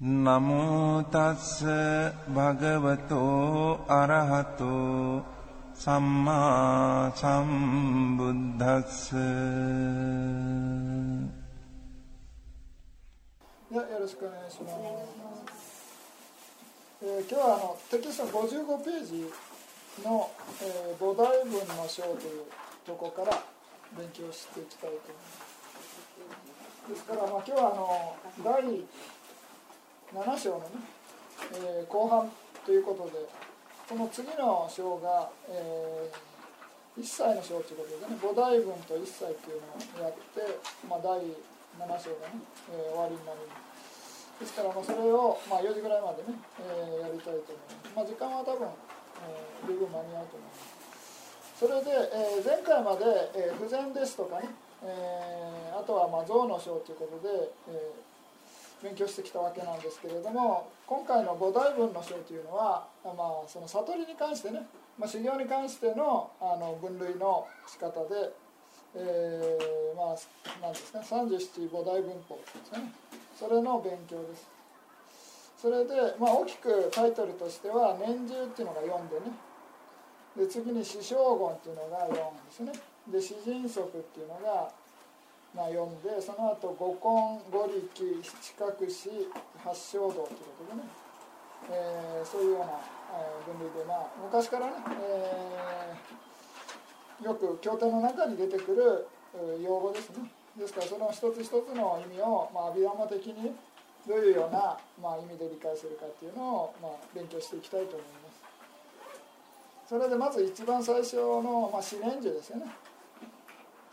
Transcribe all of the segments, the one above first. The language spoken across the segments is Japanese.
නමෝ තස්ස භගවතෝ අරහතෝ සම්මා සම්බුද්දස්ස ではよろしくお願いします。えー今日はあのテキストの55ページの、えー菩提文の章というところから勉強していきたいと思います。ですから、まあ、今日はあの第 7章のね、えー後半ということでこの次の章が、えー一切の章ということでね菩提文と一切っていうのをやって、まあ、第7章がね、えー終わりになります。ですからまあそれを、まあ、4時ぐらいまでね、えーやりたいと思います、まあ、時間は多分、えー十分間に合うと思います。それで、えー前回まで、えー不全ですとかね、えーあとはまあ象の章ということで、えー勉強してきたわけなんですけれども今回の菩提文の章というのは、まあ、その悟りに関してね、まあ、修行に関してのあの分類の仕方で、えーまあなんですか37菩提文法ですね。それの勉強です。それで、まあ、大きくタイトルとしては「年中」っていうのが4でね。で次に「死生言」っていうのが4ですね。で「死人足」っていうのがまあ、読んでその後五根五力七角死八正道ということでね、えーそういうような、え分類で、まあ、昔からね、えーよく経典の中に出てくる用語ですね。ですからその一つ一つの意味を、まあ、アビダマ的にどういうような、まあ、意味で理解するかっていうのを、まあ、勉強していきたいと思います。それでまず一番最初の、まあ、四年樹ですよね。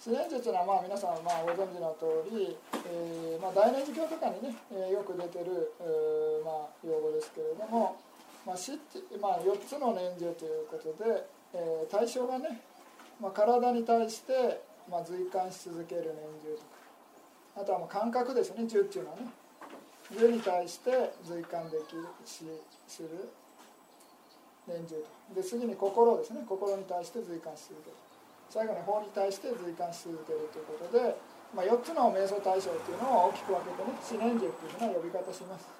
四年樹というのはまあ皆さんまあご存知の通り、えーまあ、大年寺教とかにね、えーよく出てる、えーまあ、用語ですけれども、まあ死ってまあ、4つの年中ということで、えー対象がね、まあ、体に対して、まあ、随感し続ける年中とかあとはまあ感覚ですね十っていうのはね。十に対して随感できるしする年中と。で次に心ですね。心に対して随感し続ける。最後に法に対して随感し続けるということで、まあ、4つの瞑想対象っていうのを大きく分けてね四年中っていうふうな呼び方します。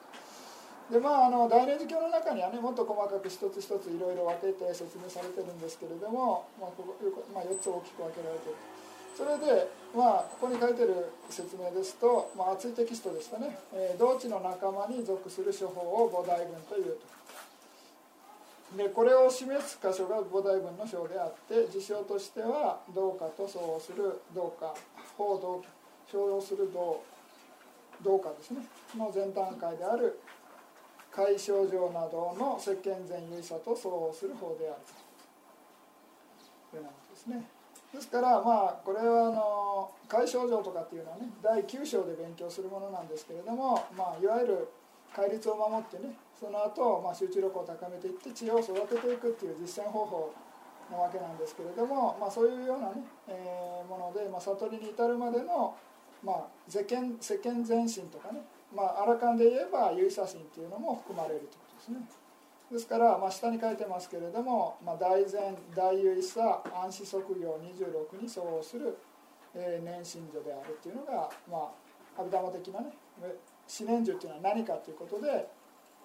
でまああの大念寺教の中にはねもっと細かく一つ一ついろいろ分けて説明されてるんですけれども、まあここまあ、4つ大きく分けられてる。それでまあここに書いてる説明ですと、まあ、熱いテキストでしたね「えー同地の仲間に属する処方を菩提文という」と。でこれを示す箇所が菩提文の章であって事象としては道家と相応する道家法道商用する道道家ですね。の前段階である解消上などの世間全有者と相応する法であると。いうなことですね。ですからまあこれはあの解消上とかっていうのはね第9章で勉強するものなんですけれども、まあ、いわゆる戒律を守ってねその後、まあ集中力を高めていって知恵を育てていくっていう実践方法なわけなんですけれども、まあ、そういうようなね、えーもので、まあ、悟りに至るまでの、まあ、世間世間前進とかね、まあ、アラカンで言えば有写真っていうのも含まれるということですね。ですから、まあ、下に書いてますけれども、まあ、大前大有意差暗視測業26に相応する、えー年心女であるっていうのが、まあ、アビダマ的なね四年樹っていうのは何かということで、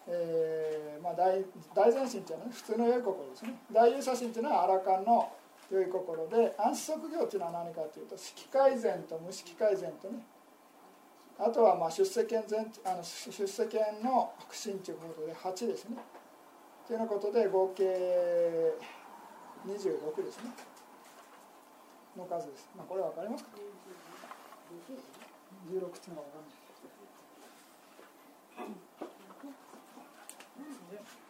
えーまあ、大大前進っていうのは、ね、普通の良い心ですね。大有写真っていうのはアラカンの良い心で暗視測業っていうのは何かというと色改善と無色改善とね。あとはまあ出世権前あの出世権の腹心ということで8ですね。というようなことで合計26ですね。の数です、まあ、これ分かりますか？16っていうのは分かんない通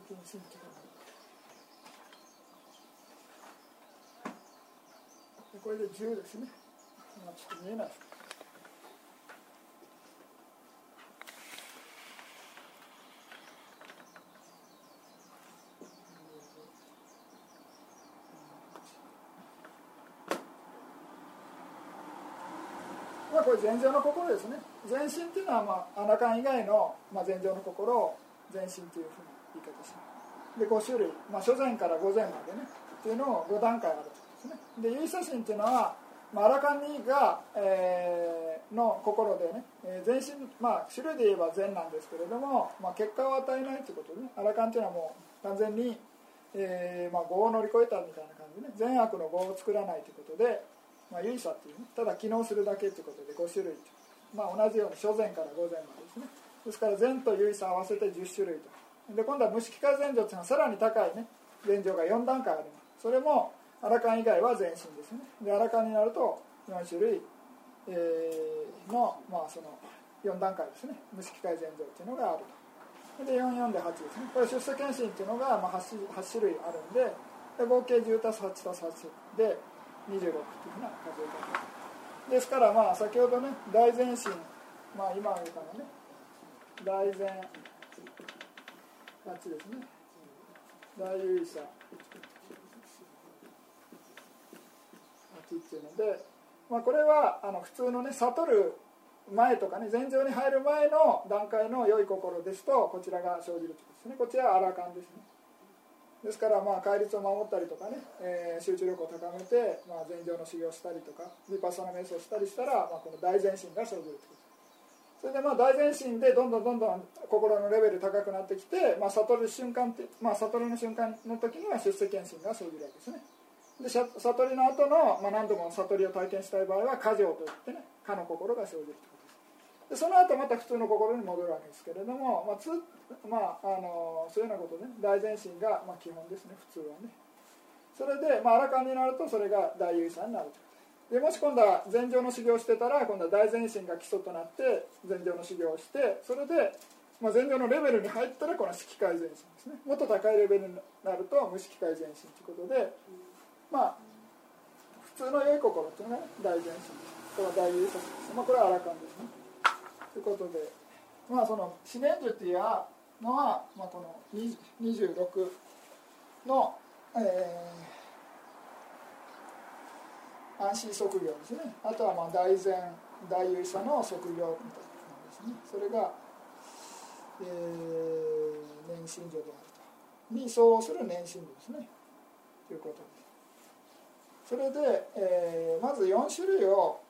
勤新規だでこれで10ですね、まあ、ちょっと見えないまあこれ禅情の心ですね。全身っていうのはまあ穴感以外の、まあ、禅情の心を全身というふうな言い方しますで5種類、まあ、初禅から午前までねっていうのを5段階あるんですね。で唯写真っていうのは、まあ、アラカンニが、えー、の心でね、えー、全身まあ種類で言えば禅なんですけれども、まあ、結果を与えないということでねアラカンっていうのはもう完全に、えーまあ、業を乗り越えたみたいな感じでね善悪の業を作らないということでまあ、唯差っていうねただ機能するだけということで5種類と、まあ、同じように初禅から午前までですね。ですから禅と唯差合わせて10種類と。で今度は無色化禅定というのはさらに高いね禅定が4段階あります。それもアラカン以外は全身ですね。でアラカンになると4種類、えー、の,、まあその4段階ですね。無色化禅定っていうのがあると。で44で8ですね。これ出世検診っていうのがまあ 8, 8種類あるんでで合計10たす8たす8で26っていうふうな数え方。ですからまあ先ほどね大前進。まあ今挙げたのね大前8ですね。大優位者8っていうので、まあ、これはあの普通のね悟る前とかね禅情に入る前の段階の良い心ですとこちらが生じるということですね。こちらはアラカンですね。ですからまあ戒律を守ったりとかね、えー、集中力を高めて、まあ、禅情の修行をしたりとかヴィパッサナ瞑想したりしたら、まあ、この大前進が生じるということ。それでまあ大前進でどんどんどんどん心のレベル高くなってきて、まあ、悟る瞬間って、まあ、悟りの瞬間の時には出世検診が生じるわけですね。で悟りの後の、まあ、何度も悟りを体験したい場合は過剰といってね過の心が生じるとです。その後また普通の心に戻るわけですけれども、まあつまあ、あのそういうようなことで、ね、大前進が、まあ、基本ですね普通はね。それで、まあ、アラカンになるとそれが大優位さになると。でもし今度は禅定の修行してたら今度は大前進が基礎となって禅定の修行をしてそれで、まあ、禅定のレベルに入ったらこの色界前進ですね。もっと高いレベルになると無色界前進ということでまあ普通の良い心というのが大前進これは大優位さです、まあ、これはアラカンですね。ということでまあその四念樹っていうのは、まあ、この26の、えー、安心職業ですね。あとはまあ大前大優者の職業みたいな感じですね。それが、えー、年心女であると。に相応する年心女ですね。ということで。それで、えー、まず4種類を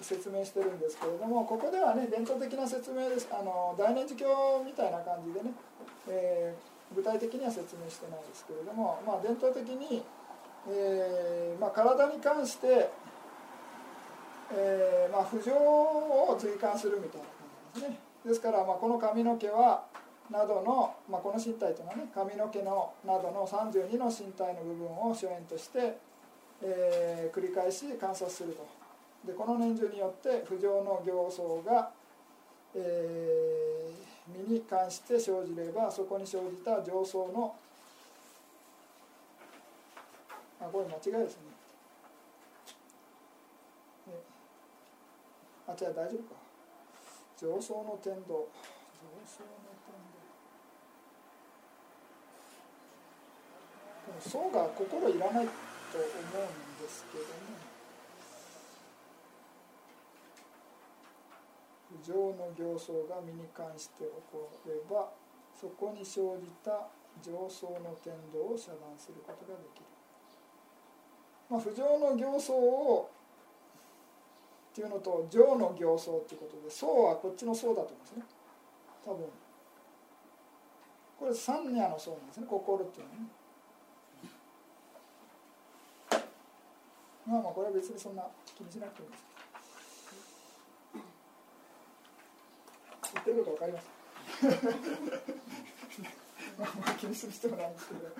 説明してるんですけれどもここではね伝統的な説明です。あの大念寺教みたいな感じでね、えー、具体的には説明してないですけれども、まあ、伝統的に、えーまあ、体に関して、えーまあ、浮上を追加するみたいな感じですねですから、まあ、この髪の毛はなどの、まあ、この身体というのはね髪の毛のなどの32の身体の部分を所縁として、えー、繰り返し観察すると。でこの念珠によって不浄の行相が、えー、身に関して生じればそこに生じた上層のあこれ間違いですねあじゃあ大丈夫か。上層の天道。上層の天道。層が心いらないと思うんですけどね。情の行相が身に関して起こればそこに生じた上層の天道を遮断することができる、まあ、不浄の行相をっていうのと情の行相っていうことで層はこっちの層だと思うんですね。多分。これ三ニャの層なんですね。心っていうのはね。まあまあこれは別にそんな気にしなくていいんです。言ってること分かります まあまあ気にする必要ないんですけど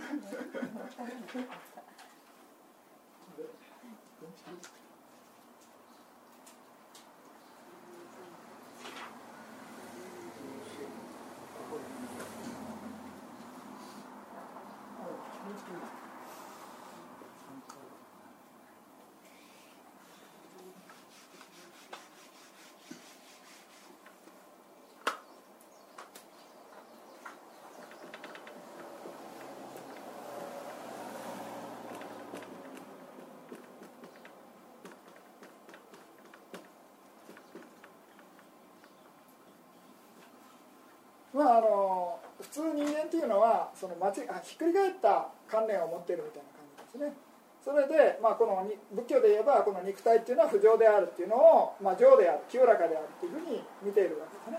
まああの普通人間っていうのはその間違あひっくり返った観念を持っているみたいな感じですね。それで、まあ、この仏教で言えばこの肉体っていうのは不浄であるっていうのを、まあ、浄である清らかであるっていうふうに見ているわけで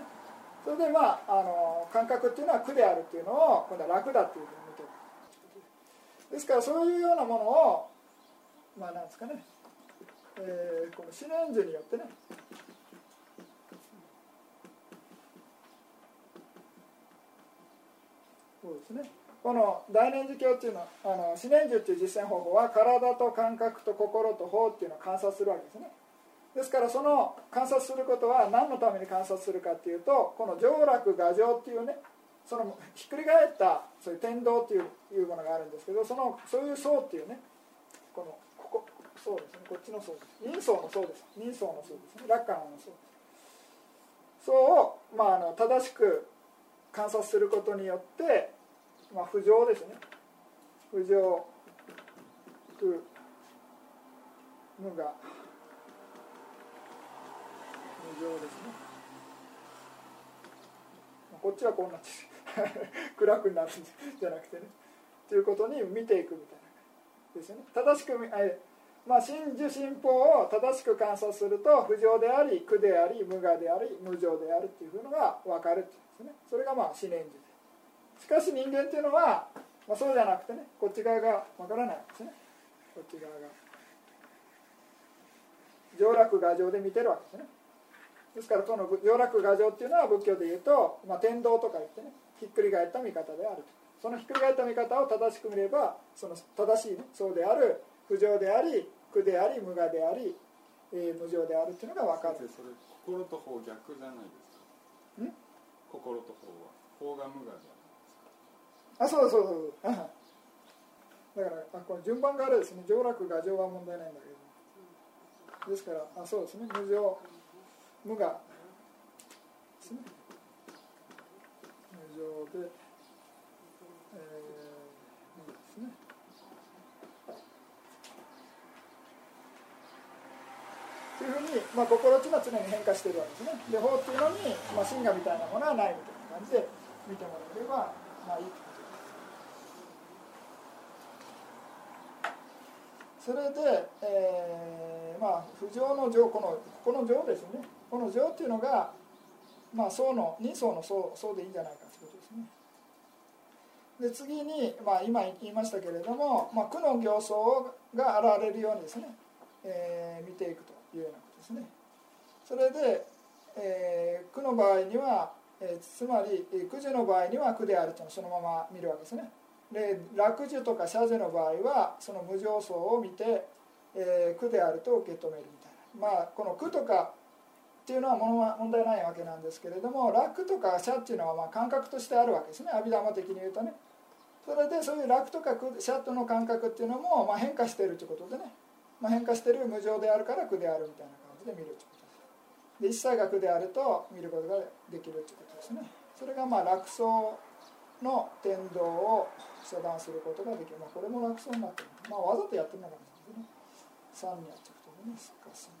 すね。それでまああの感覚っていうのは苦であるっていうのを今度は楽だっていうふうに見ている。ですからそういうようなものをまあなんですかね、えーこの四念図によってねそうですね。この大念寺教っていうのはあの四念術っていう実践方法は体と感覚と心と法っていうのを観察するわけですね。ですからその観察することは何のために観察するかっていうとこの上楽画上っていうねそのひっくり返ったそういう天道っていういうものがあるんですけどそのそういう層っていうねこのここそうですねこっちの層です。人相の層です。人相の層ですね。楽観の層です。層を、まあ、あの正しく観察することによって、まあ、不浄ですね。不浄無我無常ですね。こっちはこんなです 暗くなるんじゃなくてね。ということに見ていくみたいなですね。正しくえまあ真珠心法を正しく観察すると不浄であり苦であり無我であり無常であるっていうのが分かるっていうんですね。それがまあ思念珠でしかし人間っていうのは、まあ、そうじゃなくてねこっち側が分からないんですね。こっち側が。上楽画上で見てるわけですね。ですからこの上楽画上っていうのは仏教で言うと、まあ、天道とか言ってねひっくり返った見方であると。そのひっくり返った見方を正しく見ればその正しい、ね、そうである不浄であり苦であり無我であり、えー無常であるっていうのが分かる。心と法逆じゃないですか。ん？心と法は。法が無我あそうそうそうだ。からあこの順番があれですね。上楽画上は問題ないんだけど。ですからあそうですね。無常。無我。ですね。無常で、えー、無ですね。というふうに、まあ、心っていうのは常に変化してるわけですね。で法っていうのに、まあ、真我みたいなものはないみたいな感じで見てもらえればまあいいそれで、えーまあ不浄の浄このこの浄ですね。この浄っていうのがまあ層の二層の層層でいいんじゃないかということですね。で次に、まあ、今言いましたけれども、まあ、苦の行相が現れるようにですね、えー見ていくというようなことですね。それで、えー苦の場合には、えーつまりえー苦樹の場合には苦であるというのをそのまま見るわけですね。で楽樹とか謝樹の場合はその無常相を見て、えー苦であると受け止めるみたいな。まあこの苦とかっていうのは問は問題ないわけなんですけれども楽とか謝っていうのはまあ感覚としてあるわけですね。阿弥陀的に言うとね。それでそういう楽とか謝との感覚っていうのもまあ変化してるということでね、まあ、変化してる無常であるから苦であるみたいな感じで見るということです。で一切が苦であると見ることができるということですね。それがまあ楽相の天道を遮断することができる、まあ、これも楽相になってる、まあ、わざとやってるのかもしれないですね。3にやっちゃうとね。すかす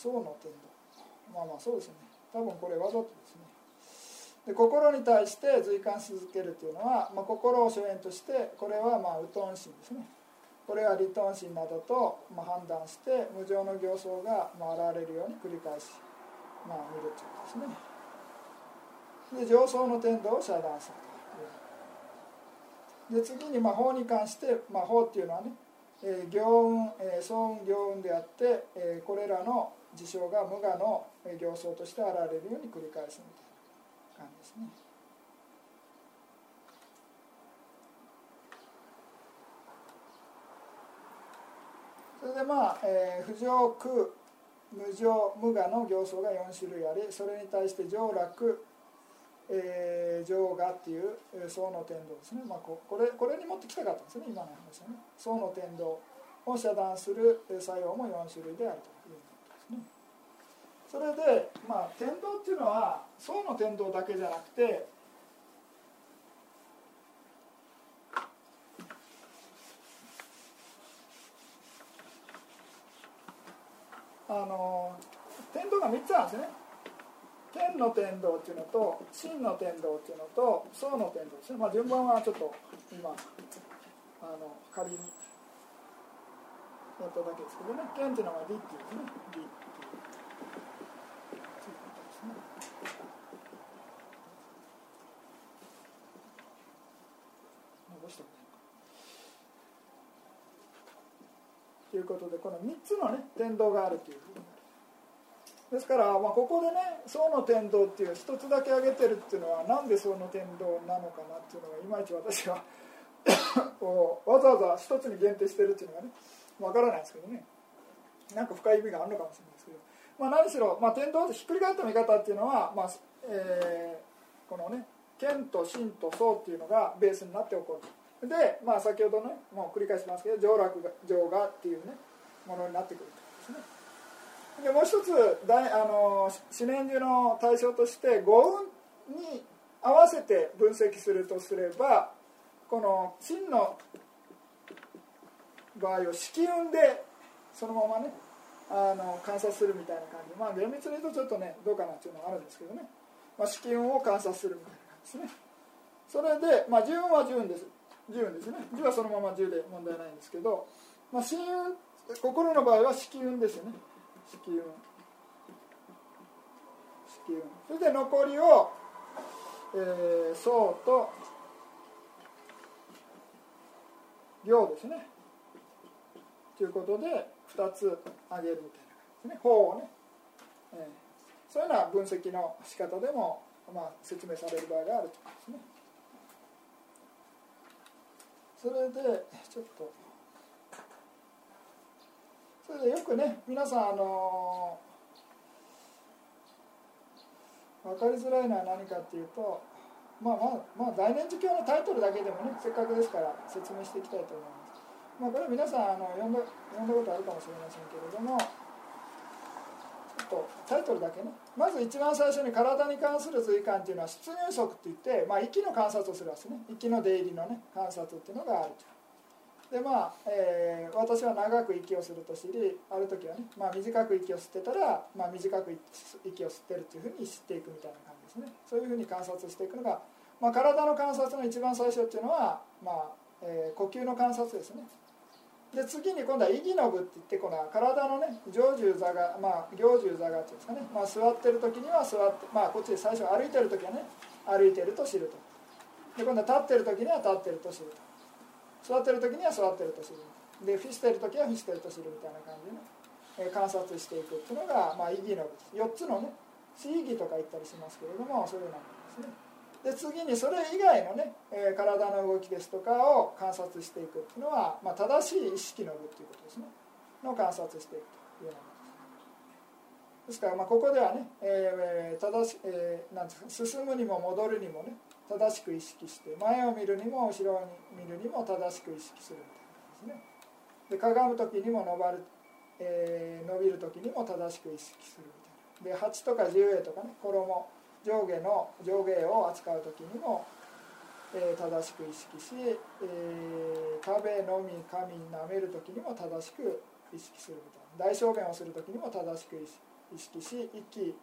層の天道まあまあそうですね。多分これわざとですね。で心に対して随感し続けるというのは、まあ、心を所縁としてこれはまあ右頓心ですね。これは利頓心などとまあ判断して無常の形相がまあ現れるように繰り返し、まあ、見るということですね。で上層の天道を遮断すると。で次にまあ法に関して、まあ、法っていうのはね、えー、行運、えー、相運行運であって、えーこれらの事象が無我の行相として現れるように繰り返すみたいな感じですね。それでまあ、えー不浄空無常無我の行相が4種類ありそれに対して上楽、えー、上我っていうえー層の天道ですね、まあ、ここれこれに持ってきたかったんですね。今の話はね。層の天道を遮断するえー作用も4種類であるということですね。それでまあ天道っていうのは層の天道だけじゃなくてあの天道が3つあるんですね。天の天道っていうのと真の天道っていうのと層の天道ですね、まあ、順番はちょっと今あの仮にやっただけですけどね。剣っていうのは理っていうね。理っていう。そういうことですねということでこの3つのね天道があるという。ふうにですから、まあ、ここでね宋の天道っていう一つだけ挙げてるっていうのはなんで宋の天道なのかなっていうのがいまいち私はわざわざ一つに限定してるっていうのがねわからないですけどね。なんか深い意味があるのかもしれないですけど、まあ、何しろ、まあ、天道ってひっくり返った見方っていうのは、まあえーこのね剣と真と宋っていうのがベースになって起こるで、まあ、先ほどねもう繰り返しますけど上洛が上がっていうねものになってくると。でもう一つ大あの四年中の対象として五運に合わせて分析するとすればこの真の場合を色運でそのままねあの観察するみたいな感じ。まあ厳密に言うとちょっとねどうかなっていうのはあるんですけどね、まあ、色運を観察するみたいな感じですね。それで、まあ、十運は十運です。十運ですね。十はそのまま十で問題ないんですけど、まあ、真運心の場合は色運ですよね。色運色運それで残りを、えー、層と行ですねということで2つ挙げるみたいな。感じですね法をね、えー、そういうような分析の仕方でも、まあ、説明される場合があるということですね。それでちょっとそれでよくね皆さんあの分かりづらいのは何かっていうとまあまあまあ大念寺教のタイトルだけでもねせっかくですから説明していきたいと思います。まあこれ皆さんあの読んだ読んだことあるかもしれませんけれどもちょっとタイトルだけね。まず一番最初に体に関する随感っていうのは出入足っていって、まあ、息の観察をするわけですね。息の出入りのね観察っていうのがあると。でまあ、えー私は長く息をすると知りある時はね、まあ、短く息を吸ってたら、まあ、短く息を吸ってるっていうふうに知っていくみたいな感じですね。そういうふうに観察していくのが、まあ、体の観察の一番最初っていうのは、まあえー呼吸の観察ですね。で次に今度は意義の部って言ってこの体のね上重座がまあ行重座がっていうんですかね、まあ、座ってる時には座ってまあこっちで最初歩いてる時はね歩いてると知ると。で今度は立ってる時には立ってると知ると。座ってる時には座ってると知る。でフィしてる時はフィしてると知るみたいな感じでね、えー観察していくっていうのが、まあ、意義の部です4つのね四意義とか言ったりしますけれどもそういうようなものですね。で次にそれ以外のね、えー体の動きですとかを観察していくっていうのは、まあ、正しい意識の部っていうことですね。の観察していくというようなです。ですから、まあ、ここではね、えー正しえーなんですか進むにも戻るにもね正しく意識して前を見るにも後ろに見るにも正しく意識するみたいなですね。でかがむ時にも伸ばる、えー伸びる時にも正しく意識するみたいな。で鉢とか十栄とかね衣上下の上下を扱う時にも、えー正しく意識し、えー食べ飲み噛み舐める時にも正しく意識するみたいな。大小便をする時にも正しく意識し息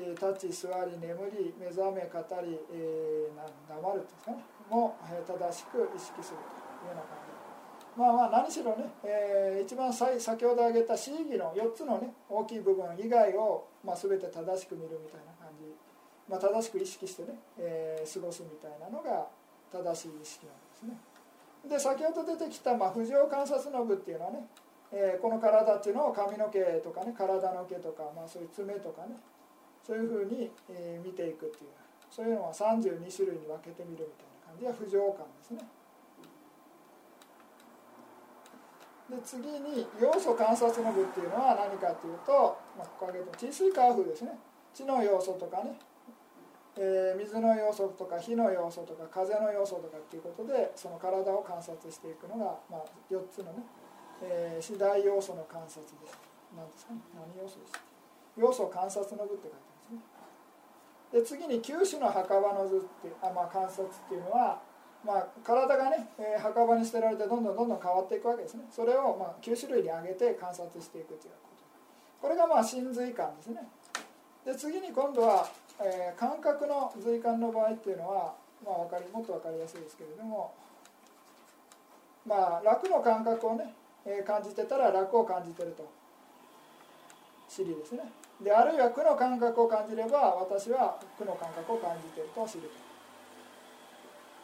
え立ち座り眠り目覚め語り、えーな黙るっていうんですかねも、え正しく意識するというような感じ。まあまあ何しろね、えー一番最先ほど挙げた四義の4つのね大きい部分以外を、まあ、全て正しく見るみたいな感じ、まあ、正しく意識してね、えー過ごすみたいなのが正しい意識なんですね。で先ほど出てきた、まあ、浮上観察の部っていうのはね、えーこの体っていうのを髪の毛とかね体の毛とか、まあ、そういう爪とかねそういうふうに、え見ていくっていう。そういうのは32種類に分けてみるみたいな感じが浮上感ですね。で次に要素観察の部っていうのは何かっていうと、まあ、ここ挙げて地水化風ですね。地の要素とかね、えー水の要素とか火の要素とか風の要素とかっていうことでその体を観察していくのが、まあ、4つのね、えー、四大要素の観察です。何ですかね。何要素です要素観察の部って書いてで次に九種の墓場の図ってあ、まあ、観察っていうのは、まあ、体がね、えー墓場に捨てられてどんどんどんどん変わっていくわけですね。それを、まあ、9種類に上げて観察していくということ。これがまあ真髄観ですね。で次に今度は、えー感覚の随感の場合っていうのは、まあ、かりもっと分かりやすいですけれどもまあ楽の感覚をね、えー感じてたら楽を感じてると。知りですね。であるいは苦の感覚を感じれば私は苦の感覚を感じていると知ると。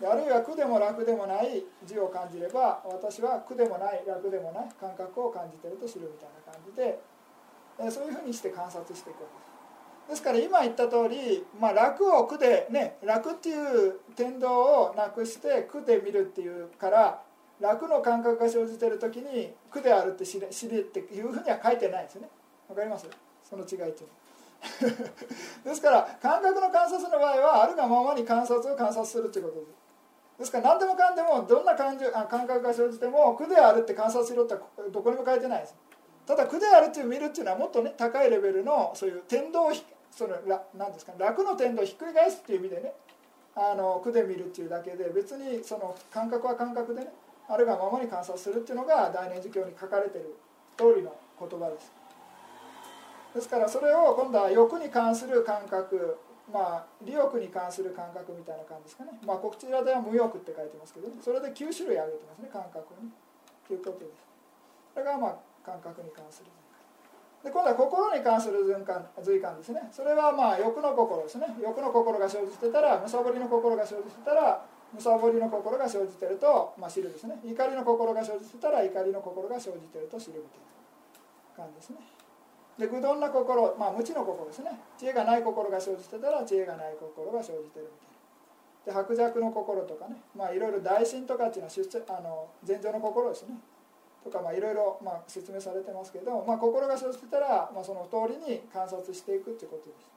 であるいは苦でも楽でもない字を感じれば私は苦でもない楽でもない感覚を感じていると知るみたいな感じでそういうふうにして観察していくわけです。ですから今言った通り、まあ、楽を苦でね楽っていう天道をなくして苦で見るっていうから楽の感覚が生じてる時に苦であるって知れ知れっていうふうには書いてないですね。わかります？その違いっていうの。は ですから感覚の観察の場合はあるがままに観察を観察するということ。ですですから何でもかんでもどんな感情あ感覚が生じても苦であるって観察しろってどこにも書いてないです。ただ苦であるっていう見るっていうのはもっとね高いレベルのそういう天道をそのらなんですか楽の天道をひっくり返すっていう意味でねあの苦で見るっていうだけで別にその感覚は感覚でねあるがままに観察するっていうのが大念寺教に書かれてる通りの言葉です。ですからそれを今度は欲に関する感覚まあ利欲に関する感覚みたいな感じですかね。まあこちらでは無欲って書いてますけど、ね、それで9種類挙げてますね感覚をねということです。それがまあ感覚に関するで今度は心に関する随感随感ですね。それはまあ欲の心ですね。欲の心が生じてたらむさぼりの心が生じてたらむさぼりの心が生じてると、まあ、知るですね。怒りの心が生じてたら怒りの心が生じてると知るみたいな感じですね。で愚鈍な心、まあ、無知の心ですね。知恵がない心が生じてたら知恵がない心が生じてるみたいな。で薄弱の心とかね。まあいろいろ大心とかっていうのは出あの前情の心ですね。とかまあいろいろまあ説明されてますけど、まあ、心が生じてたら、まあ、その通りに観察していくっていうことです。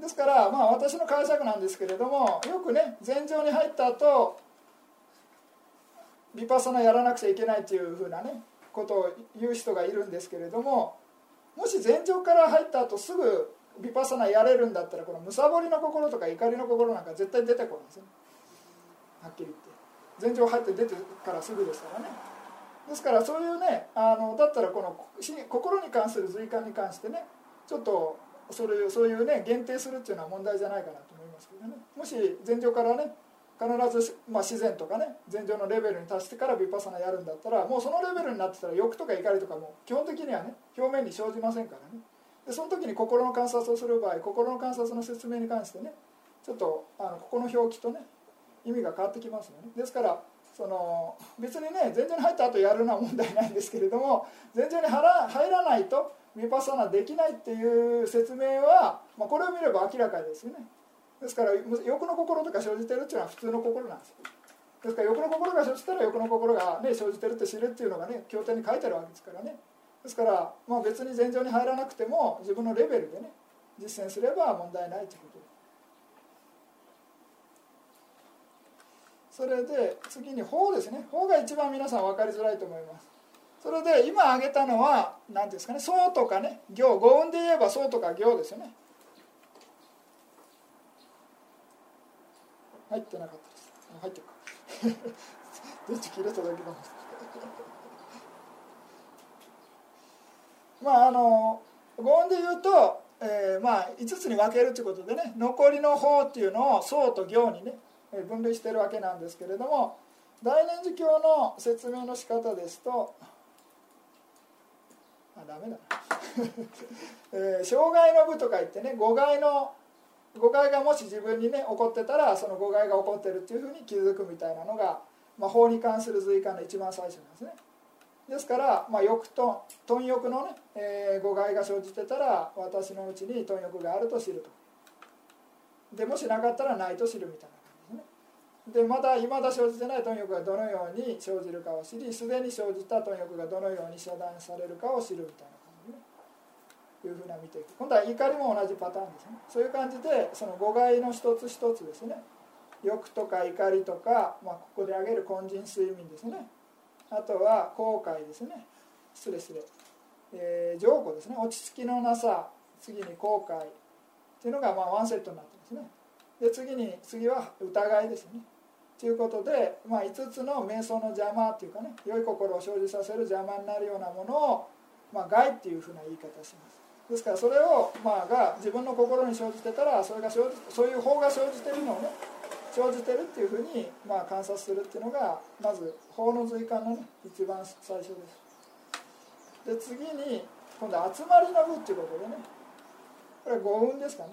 ですからまあ私の解釈なんですけれどもよくね前情に入った後ビパッサナやらなくちゃいけないっていうふうなねことを言う人がいるんですけれどももし前情から入った後すぐビパサナやれるんだったらこのむさぼりの心とか怒りの心なんか絶対出てこないんですよ。はっきり言って。前情入って出てからすぐですからね。ですからそういうねあのだったらこの心に関する随感に関してねちょっとそれそういうね限定するっていうのは問題じゃないかなと思いますけどね。もし前情からね必ず、まあ、自然とかね前情のレベルに達してからヴィパサナやるんだったらもうそのレベルになってたら欲とか怒りとかも基本的にはね表面に生じませんからね。でその時に心の観察をする場合心の観察の説明に関してねちょっとあのここの表記とね意味が変わってきますよね。ですからその別にね前情に入った後やるのは問題ないんですけれども前情に入ら入らないとヴィパサナできないっていう説明は、まあ、これを見れば明らかですよね。ですから欲の心とか生じてるっていうのは普通の心なんですですから欲の心が生じたら欲の心が、ね、生じてるって知るっていうのがね経典に書いてあるわけですからね。ですから、まあ、別に前情に入らなくても自分のレベルでね実践すれば問題ないということ。ですそれで次に法ですね。法が一番皆さん分かりづらいと思います。それで今挙げたのは何ですかね僧とかね行。語音で言えば僧とか行ですよね。入ってなかったです。入ってるか。電池切れただけなんです まああの語音で言うと、えー、まあ5つに分けるということでね残りの方っていうのを僧と行にね分類してるわけなんですけれども大念寺教の説明の仕方ですとあダメだな、えー、障害の部とか言ってね誤解の誤解がもし自分にね起こってたらその誤解が起こってるっていうふうに気づくみたいなのが、まあ、法に関する随感の一番最初なんですね。ですから、まあ、欲と貪欲のね、えー、誤解が生じてたら私のうちに貪欲があると知ると。でもしなかったらないと知るみたいな感じですね。でまだいまだ生じてない貪欲がどのように生じるかを知りすでに生じた貪欲がどのように遮断されるかを知るみたいな。いうふうな見ていく。今度は怒りも同じパターンですね。そういう感じでその誤解の一つ一つですね。欲とか怒りとか、まあ、ここで挙げる根人睡眠ですね。あとは後悔ですね。失礼失礼、えー、浄化ですね。落ち着きのなさ次に後悔っていうのがまあワンセットになってますね。で次に次は疑いですね。ということで、まあ、5つの瞑想の邪魔っていうかね良い心を生じさせる邪魔になるようなものを、まあ、害っていうふうな言い方します。ですからそれを、まあ、が自分の心に生じてたらそれが生じそういう法が生じてるのをね生じてるっていうふうに、まあ、観察するっていうのがまず法の随感のね一番最初です。で次に今度集まりの部っていうことでねこれは五運ですかね。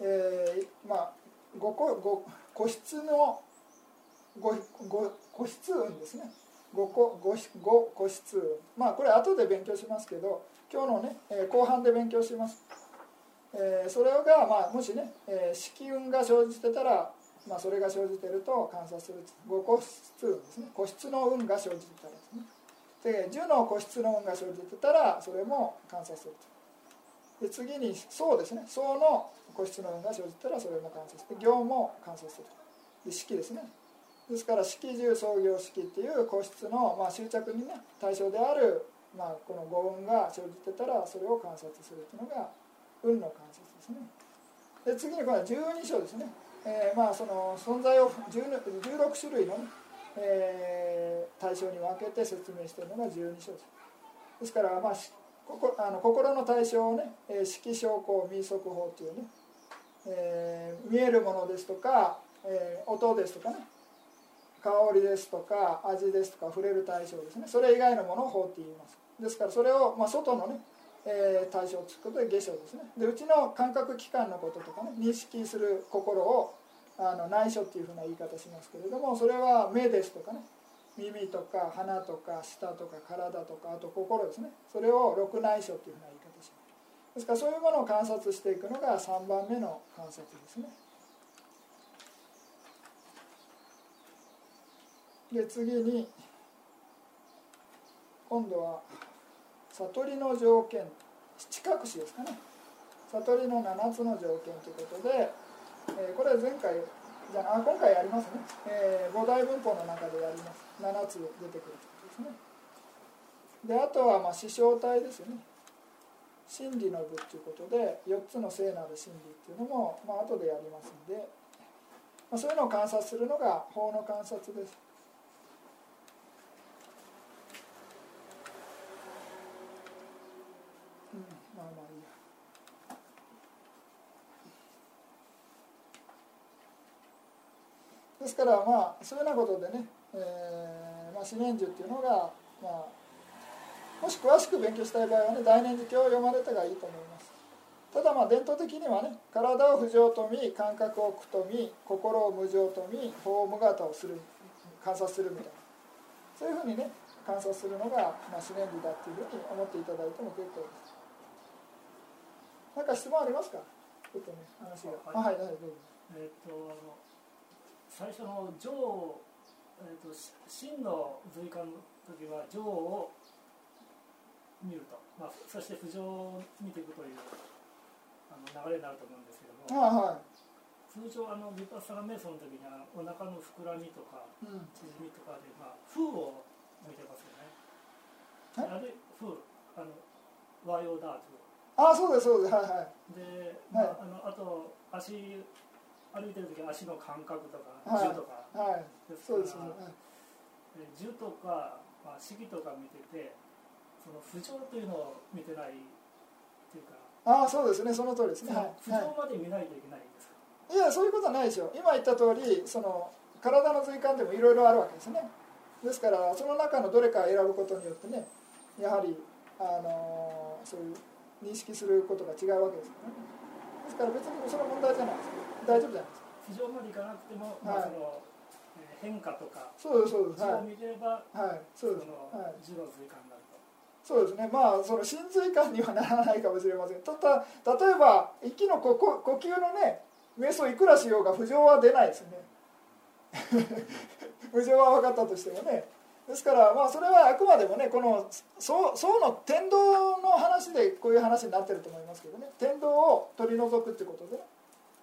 えー、まあ五個五個室の五五個室運ですね。五個五五個室運。まあこれ後で勉強しますけど今日のね、え後半で勉強します、えそれが、まあ、もしね、えー運が生じてたら、まあ、それが生じてると観察する。五個室運ですね。個室の運が生じてたらですね。で10の個室の運が生じてたらそれも観察する。とで次に層ですね。層の個室の運が生じたらそれも観察して行も観察する。で式ですね。ですから式重創業式っていう個室の、まあ、執着にね対象である、まあ、この五運が生じてたらそれを観察するっていうのが運の観察ですね。で次にこれは十二章ですね、えーまあその存在を16種類のね、えー対象に分けて説明しているのが十二章です。ですから、まあ、しここあの心の対象をね、えー色証拠民則法っていうね、えー見えるものですとか、えー音ですとかね香りですとか味ですとか触れる対象ですね。それ以外のものを法って言います。ですからそれを、まあ、外のね、えー対象をつくことで下象ですね。でうちの感覚器官のこととかね認識する心をあの内緒っていうふうな言い方しますけれどもそれは目ですとかね耳とか鼻とか舌とか体とかあと心ですね。それを六内緒っていうふうな言い方します。ですからそういうものを観察していくのが3番目の観察ですね。で次に今度は悟りの条件七隠しですかね。悟りの7つの条件ということで、えーこれは前回じゃあ今回やりますね、えー五大文法の中でやります。7つ出てくるということですね。であとはまあ師匠体ですよね。真理の部ということで4つの聖なる真理っていうのも、まあ後でやりますんで、まあ、そういうのを観察するのが法の観察ですうんまあまあいいやですからまあそういうようなことでね、えーまあ、四年樹っていうのが、まあ、もし詳しく勉強したい場合はね大年寺経を読まれたがいいと思います。ただまあ伝統的にはね体を不浄と見感覚を苦と見心を無常と見法を無型をする観察するみたいな。そういうふうにね観察するのが、まあ、四年寺だっていうふうに思っていただいても結構です。なんか質問ありますか？ちょっとね話が。あはい。はいどうぞ。えっ、とあの最初の上、えー、とし真の随感の時は上を見ると、まあ、そして浮上を見ていくというあの流れになると思うんですけども。あはい。通常あのヴィパッサナ瞑想の時にはお腹の膨らみとかうん。縮みとかで、まあ、風を見てますよね。あれ？風。あの和洋ダーツあそうですそうです。はいはい。で、まああのあと足歩いてる時は足の感覚とかはい。重とか。はい。そうですね。からえ重とか、まあ、式とか見ててその不調というのを見てないっていうか、ああそうですね。その通りですね。不はい、は調まで見ないといけないんですか、い、いやそういうことはないでしょ今言った通りその体の随感でもいろいろあるわけですね。ですからその中のどれか選ぶことによってねやはりあのそういう認識することが違うわけですからね。ですから別にそれは問題じゃないです大丈夫じゃないです不調までいかなくても、まあはいそのえー変化とかそうですそうです。図はを見てれば、い、はい、そうです。はい。そうですね。まあその真髄感にはならないかもしれません。ただ例えば息の呼呼呼吸のね瞑想いくらしようが不浄は出ないですよね。不浄は分かったとしてもね。ですからまあそれはあくまでもねこの層層の天道の話でこういう話になってると思いますけどね。天道を取り除くってことでね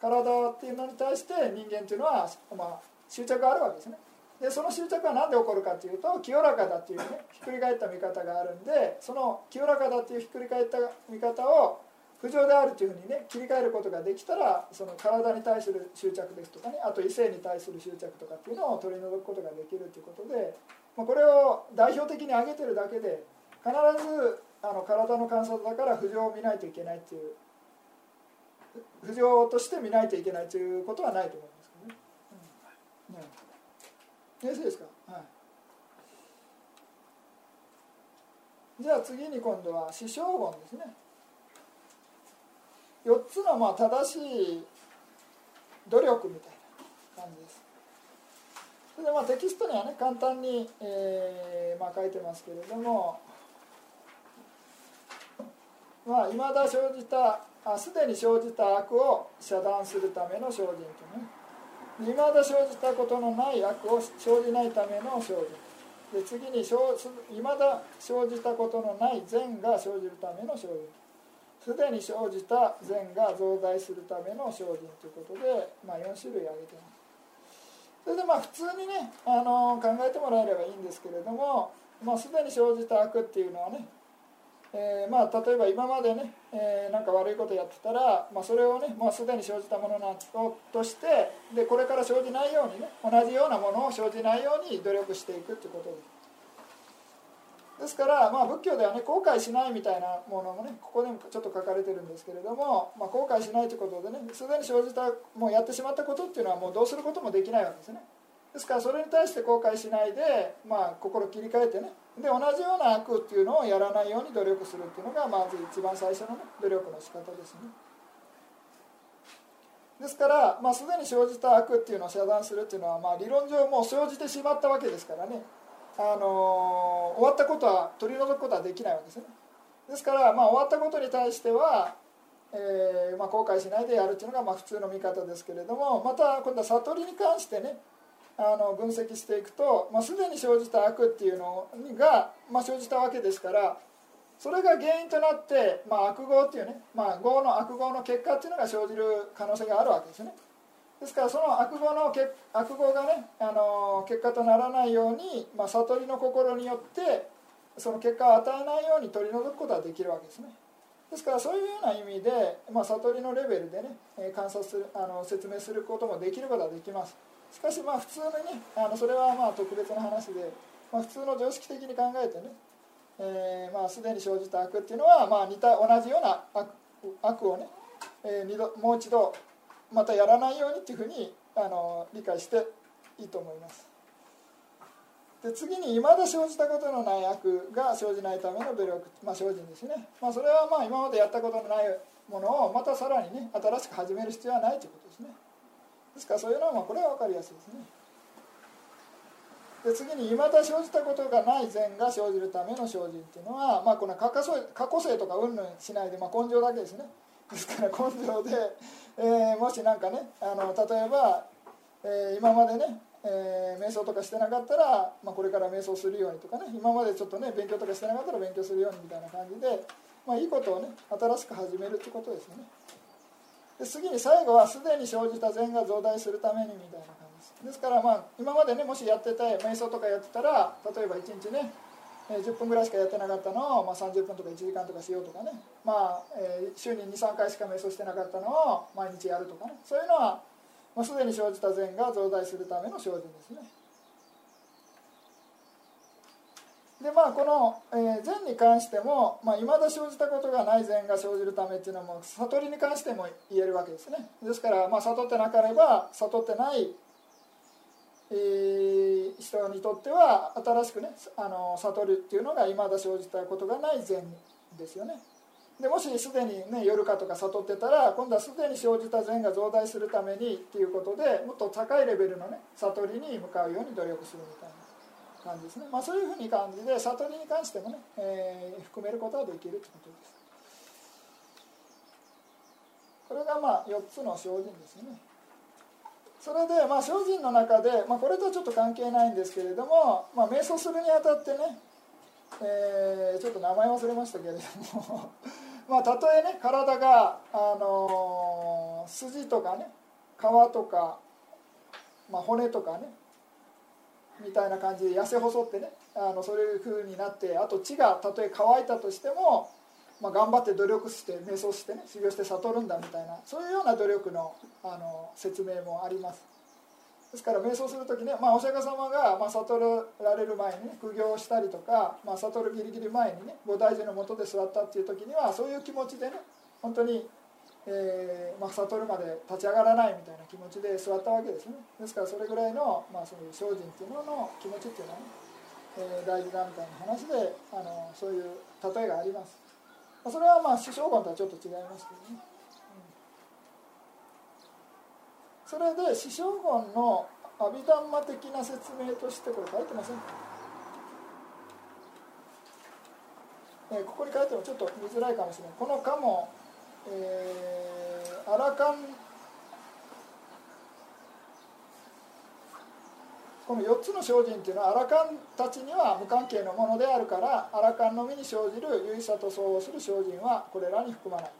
体っていうのに対して人間っていうのは、まあ、執着があるわけですね。でその執着は何で起こるかっていうと清らかだっていうねひっくり返った見方があるんでその清らかだっていうひっくり返った見方を不浄であるというふうにね切り替えることができたらその体に対する執着ですとかねあと異性に対する執着とかっていうのを取り除くことができるということで、まあ、これを代表的に挙げてるだけで必ずあの体の観察だから不浄を見ないといけないっていう不浄として見ないといけないということはないと思いますけどね。うん。ね。ですか、はい、じゃあ次に今度は死傷言ですね。4つのまあ正しい努力みたいな感じです。それでまあテキストにはね簡単に、えーまあ、書いてますけれども。まあいまだ生じたあすでに生じた悪を遮断するための精進とね。いまだ生じたことのない悪を生じないための精進。で次にいまだ生じたことのない善が生じるための精進。すでに生じた善が増大するための精進ということで、まあ、4種類挙げてます。それでまあ普通にねあの考えてもらえればいいんですけれども、まあ、すでに生じた悪っていうのはねえー、まあ、例えば今までね、えー、なんか悪いことやってたら、まあ、それをねもうすでに生じたものなとしてでこれから生じないようにね同じようなものを生じないように努力していくっていうことで。すですから、まあ、仏教ではね後悔しないみたいなものもねここでもちょっと書かれてるんですけれども、まあ、後悔しないということでねすでに生じたもうやってしまったことっていうのはもうどうすることもできないわけですね。ですからそれに対して後悔しないで、まあ、心切り替えてねで同じような悪っていうのをやらないように努力するっていうのがまず一番最初の、ね、努力の仕方ですね。ですから、まあ、すでに生じた悪っていうのを遮断するっていうのは、まあ、理論上もう生じてしまったわけですからね、あのー、終わったことは取り除くことはできないわけですね。ですから、まあ、終わったことに対しては、えーまあ、後悔しないでやるっていうのがまあ普通の見方ですけれどもまた今度は悟りに関してねあの分析していくと、まあ、すでに生じた悪っていうのが、まあ、生じたわけですからそれが原因となって、まあ、悪業っていうね、まあ、業の悪業の結果っていうのが生じる可能性があるわけですね。ですからその悪業の悪業がねあの結果とならないように、まあ、悟りの心によってその結果を与えないように取り除くことができるわけですね。ですからそういうような意味で、まあ、悟りのレベルでね観察するあの説明することもできることができます。しかしまあ普通にねあのそれはまあ特別な話で、まあ、普通の常識的に考えてね、えー、まあすでに生じた悪っていうのはまあ似た同じような悪悪をね、えー、二度もう一度またやらないようにっていうふうにあの理解していいと思います。で次に未だ生じたことのない悪が生じないための努力、まあ、精進ですね、まあ、それはまあ今までやったことのないものをまたさらにね新しく始める必要はないということですね。ですからそういうのはまあこれは分かりやすいですねで次に未だ生じたことがない善が生じるための精進っていうのは、まあ、この過去過去性とかうんぬんしないで、まあ、根性だけですねですから 根性で、えー、もし何かねあの例えば、えー、今までね、えー、瞑想とかしてなかったら、まあ、これから瞑想するようにとかね今までちょっとね勉強とかしてなかったら勉強するようにみたいな感じで、まあ、いいことをね新しく始めるってことですよね。で次に最後はすでに生じた善が増大するためにみたいな感じです。ですからまあ今までねもしやってた瞑想とかやってたら例えば1日ね10分ぐらいしかやってなかったのを、まあ、30分とか1時間とかしようとかね、まあえー、週に23回しか瞑想してなかったのを毎日やるとかね。そういうのは、まあ、すでに生じた善が増大するための精進ですね。でまあこの、えー、善に関してもい、まあ、未だ生じたことがない善が生じるためっていうのも悟りに関しても言えるわけですね。ですから、まあ、悟ってなければ悟ってない、えー、人にとっては新しくねあの悟るっていうのが未だ生じたことがない善ですよね。でもしすでにね夜かとか悟ってたら今度はすでに生じた善が増大するためにっていうことでもっと高いレベルのね悟りに向かうように努力するみたいな。感じですね、まあ、そういうふうに感じで悟りに関してもね、えー、含めることができるということです。これがまあ4つの精進ですね。それでまあ精進の中で、まあ、これとはちょっと関係ないんですけれども、まあ、瞑想するにあたってね、えー、ちょっと名前忘れましたけれども まあたとえね体が、あのー、筋とかね皮とか、まあ、骨とかねみたいな感じで痩せ細ってねあのそういう風になってあと血がたとえ乾いたとしても、まあ、頑張って努力して瞑想してね修行して悟るんだみたいなそういうような努力のあの説明もあります。ですから瞑想する時ね、まあ、お釈迦様が、まあ、悟られる前にね苦行したりとか、まあ、悟るギリギリ前にね菩提樹のもとで座ったっていう時にはそういう気持ちでね本当に、えーまあ、悟るまで立ち上がらないみたいな気持ちで座ったわけですね。ですからそれぐらいの,、まあそういう精進っていうのの気持ちっていうのはね、えー、大事だみたいな話であのそういう例えがあります。それはまあ師匠言とはちょっと違いますけどね。うん。それで師匠言の阿弥陀マ的な説明としてこれ書いてませんか、えー、ここに書いてもちょっと見づらいかもしれない。この「か」も、えー、アラカン。この4つの精進っていうのはアラカンたちには無関係のものであるからアラカンのみに生じる唯さと相応する精進はこれらに含まない。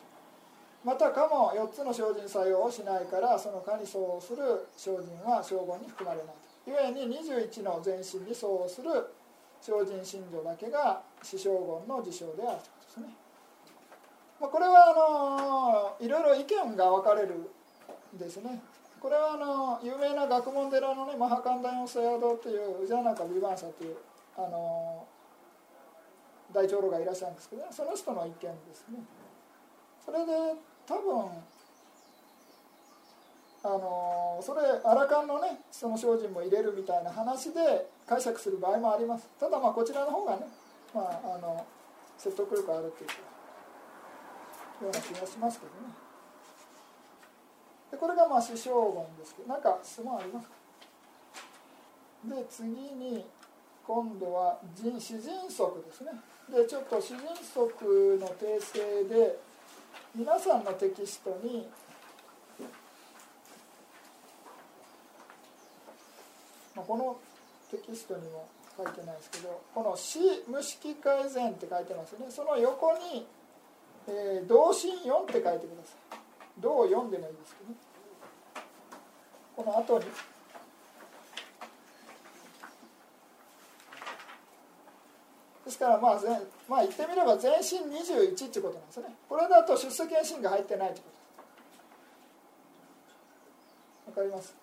またかも4つの精進作用をしないからそのかに相応する精進は正言に含まれない。ゆえに21の全身に相応する精進信条だけが死正言の事象であるということですね、まあ、これはあのいろいろ意見が分かれるんですね。これはあの有名な学問寺のねマハカンダヨンセアドという宇治中ビバンサというあの大長老がいらっしゃるんですけど、ね、その人の意見ですね。それで多分あのそれアラカンのねその精進も入れるみたいな話で解釈する場合もあります。ただまあこちらの方がね、まあ、あの説得力あるっていうか。ような気がしますけどね。でこれがまあ師匠言ですけど何か質問ありますか？で次に今度は人詩人則ですね。でちょっと詩人則の訂正で皆さんのテキストにまあ、このテキストにも書いてないですけどこの「死無式改善」って書いてますね。その横に「えー、同心4」って書いてください「同4」でもいいですけどね。この後に。ですからまあまあ言ってみれば全身21ってことなんですね。これだと出世検診が入ってないってことわかります？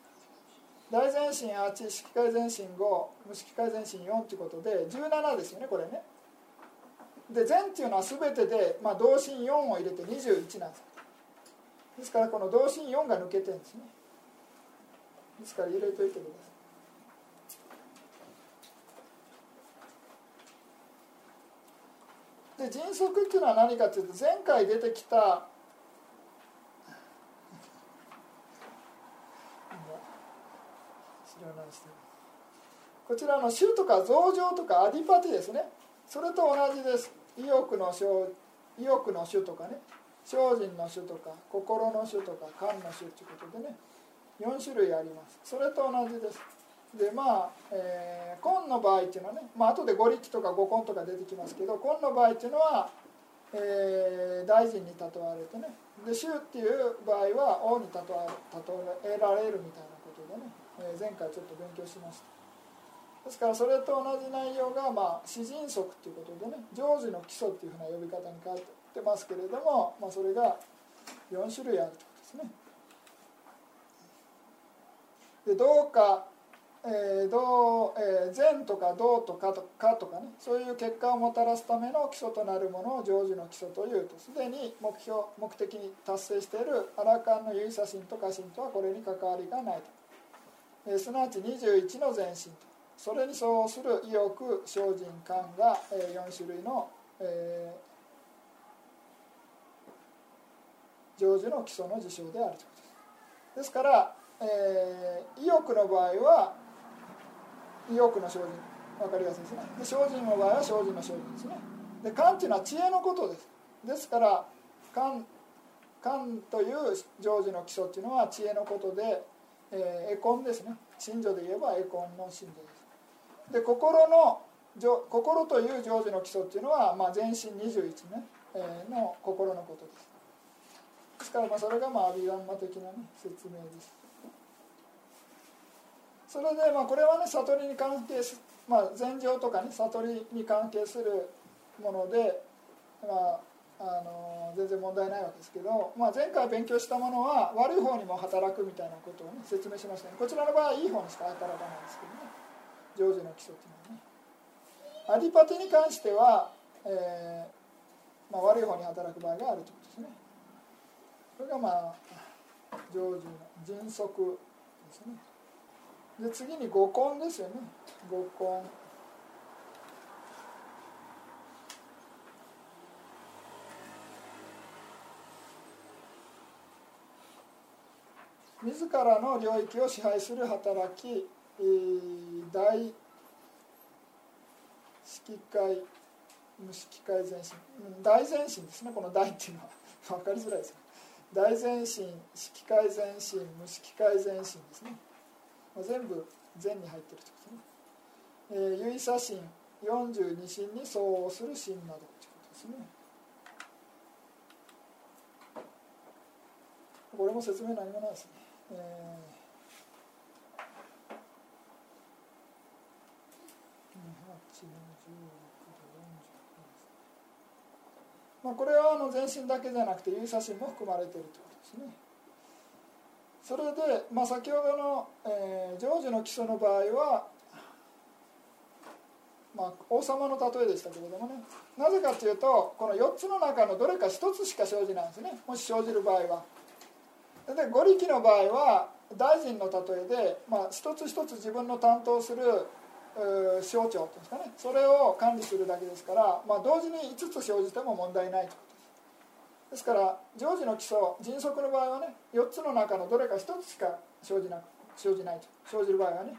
大全身8式改善心5無式改善心4ってことで17ですよねこれね。で全っていうのは全てで、まあ、同心4を入れて21なんです。ですからこの同心4が抜けてるんですね。ですから入れといてください。で迅速っていうのは何かというと前回出てきた こちらの種とか増上とかアディパティですね。それと同じです。意欲の意欲の種とかね。精進の種とか心の種とか感の種ということでね。4種類あります。それと同じです。でまあ、えー、根の場合っていうのはね、まあ後で五力とか五根とか出てきますけど根の場合っていうのは、えー、大臣に例われてね。で衆っていう場合は王に例えられるみたいなことでね、えー、前回ちょっと勉強しました。ですからそれと同じ内容が、まあ、詩人則っていうことでね常時の基礎っていうふうな呼び方に変わってますけれども、まあ、それが4種類あるということですね。でどうかえー、どうえー、善とか道とかとかとかねそういう結果をもたらすための基礎となるものを成就の基礎というとすでに目標目的に達成しているアラカンの唯写真と家臣とはこれに関わりがないと、えー、すなわち21の前進と。それに相応する意欲精進感が、4種類の、えー、成就の基礎の事象であるということです。ですから、えー、意欲の場合は意欲の精進分かりやすいですね。で精進の場合は精進の精進ですね。で観っていうのは知恵のことです。ですから観観という成就の基礎っていうのは知恵のことで、えー、エコンですね。信女で言えばエコンの信女でで心の心という成就の基礎っていうのは、まあ、全身21ね、えー、の心のことです。ですからまあそれがまあアビガンマ的な、ね、説明です。それでまあこれはね悟りに関係すまあ禅情とかね悟りに関係するもので、まああの全然問題ないわけですけど、まあ、前回勉強したものは悪い方にも働くみたいなことを、ね、説明しましたね。こちらの場合はいい方にしか働かないんですけどね。成就の基礎っていうのはね。アディパティに関しては、えーまあ、悪い方に働く場合があるということですね。これがまあ成就の迅速ですね。で次に五根ですよね。五根。自らの領域を支配する働き、えー、大指揮会無指揮会前進大前進ですね。この大っていうのは分かりづらいです大前進指揮会前進無指揮会前進ですね、まあ、全部前に入ってるということですね、えー、結左心42心に相応する心などということですね。これも説明何もないですね。えまあ、これはあの全身だけじゃなくて有写真も含まれているということですね。それで、まあ、先ほどの、えー、ジョージの基礎の場合は、まあ、王様の例えでしたけれどもねなぜかというとこの4つの中のどれか1つしか生じないんですねもし生じる場合は。で五力の場合は大臣の例えで、まあ、一つ一つ自分の担当する省庁というんですかね。それを管理するだけですから、まあ、同時に5つ生じても問題ないということです。ですから常時の基礎迅速の場合はね4つの中のどれか1つしか生じなく生じないと。生じる場合はね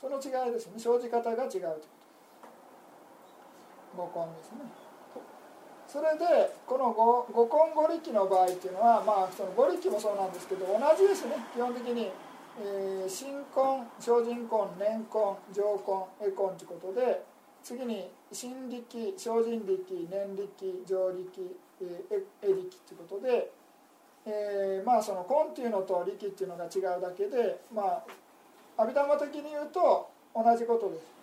その違いですね。生じ方が違うということ。五根ですね。それでこの五五根五力の場合っていうのはまあその五力もそうなんですけど同じですね。基本的に、えー、新婚精進婚年婚上婚絵婚ということで次に新力精進力年力上力絵力ということで、えー、まあその婚っていうのと力っていうのが違うだけでまあ阿弥陀的に言うと同じことです。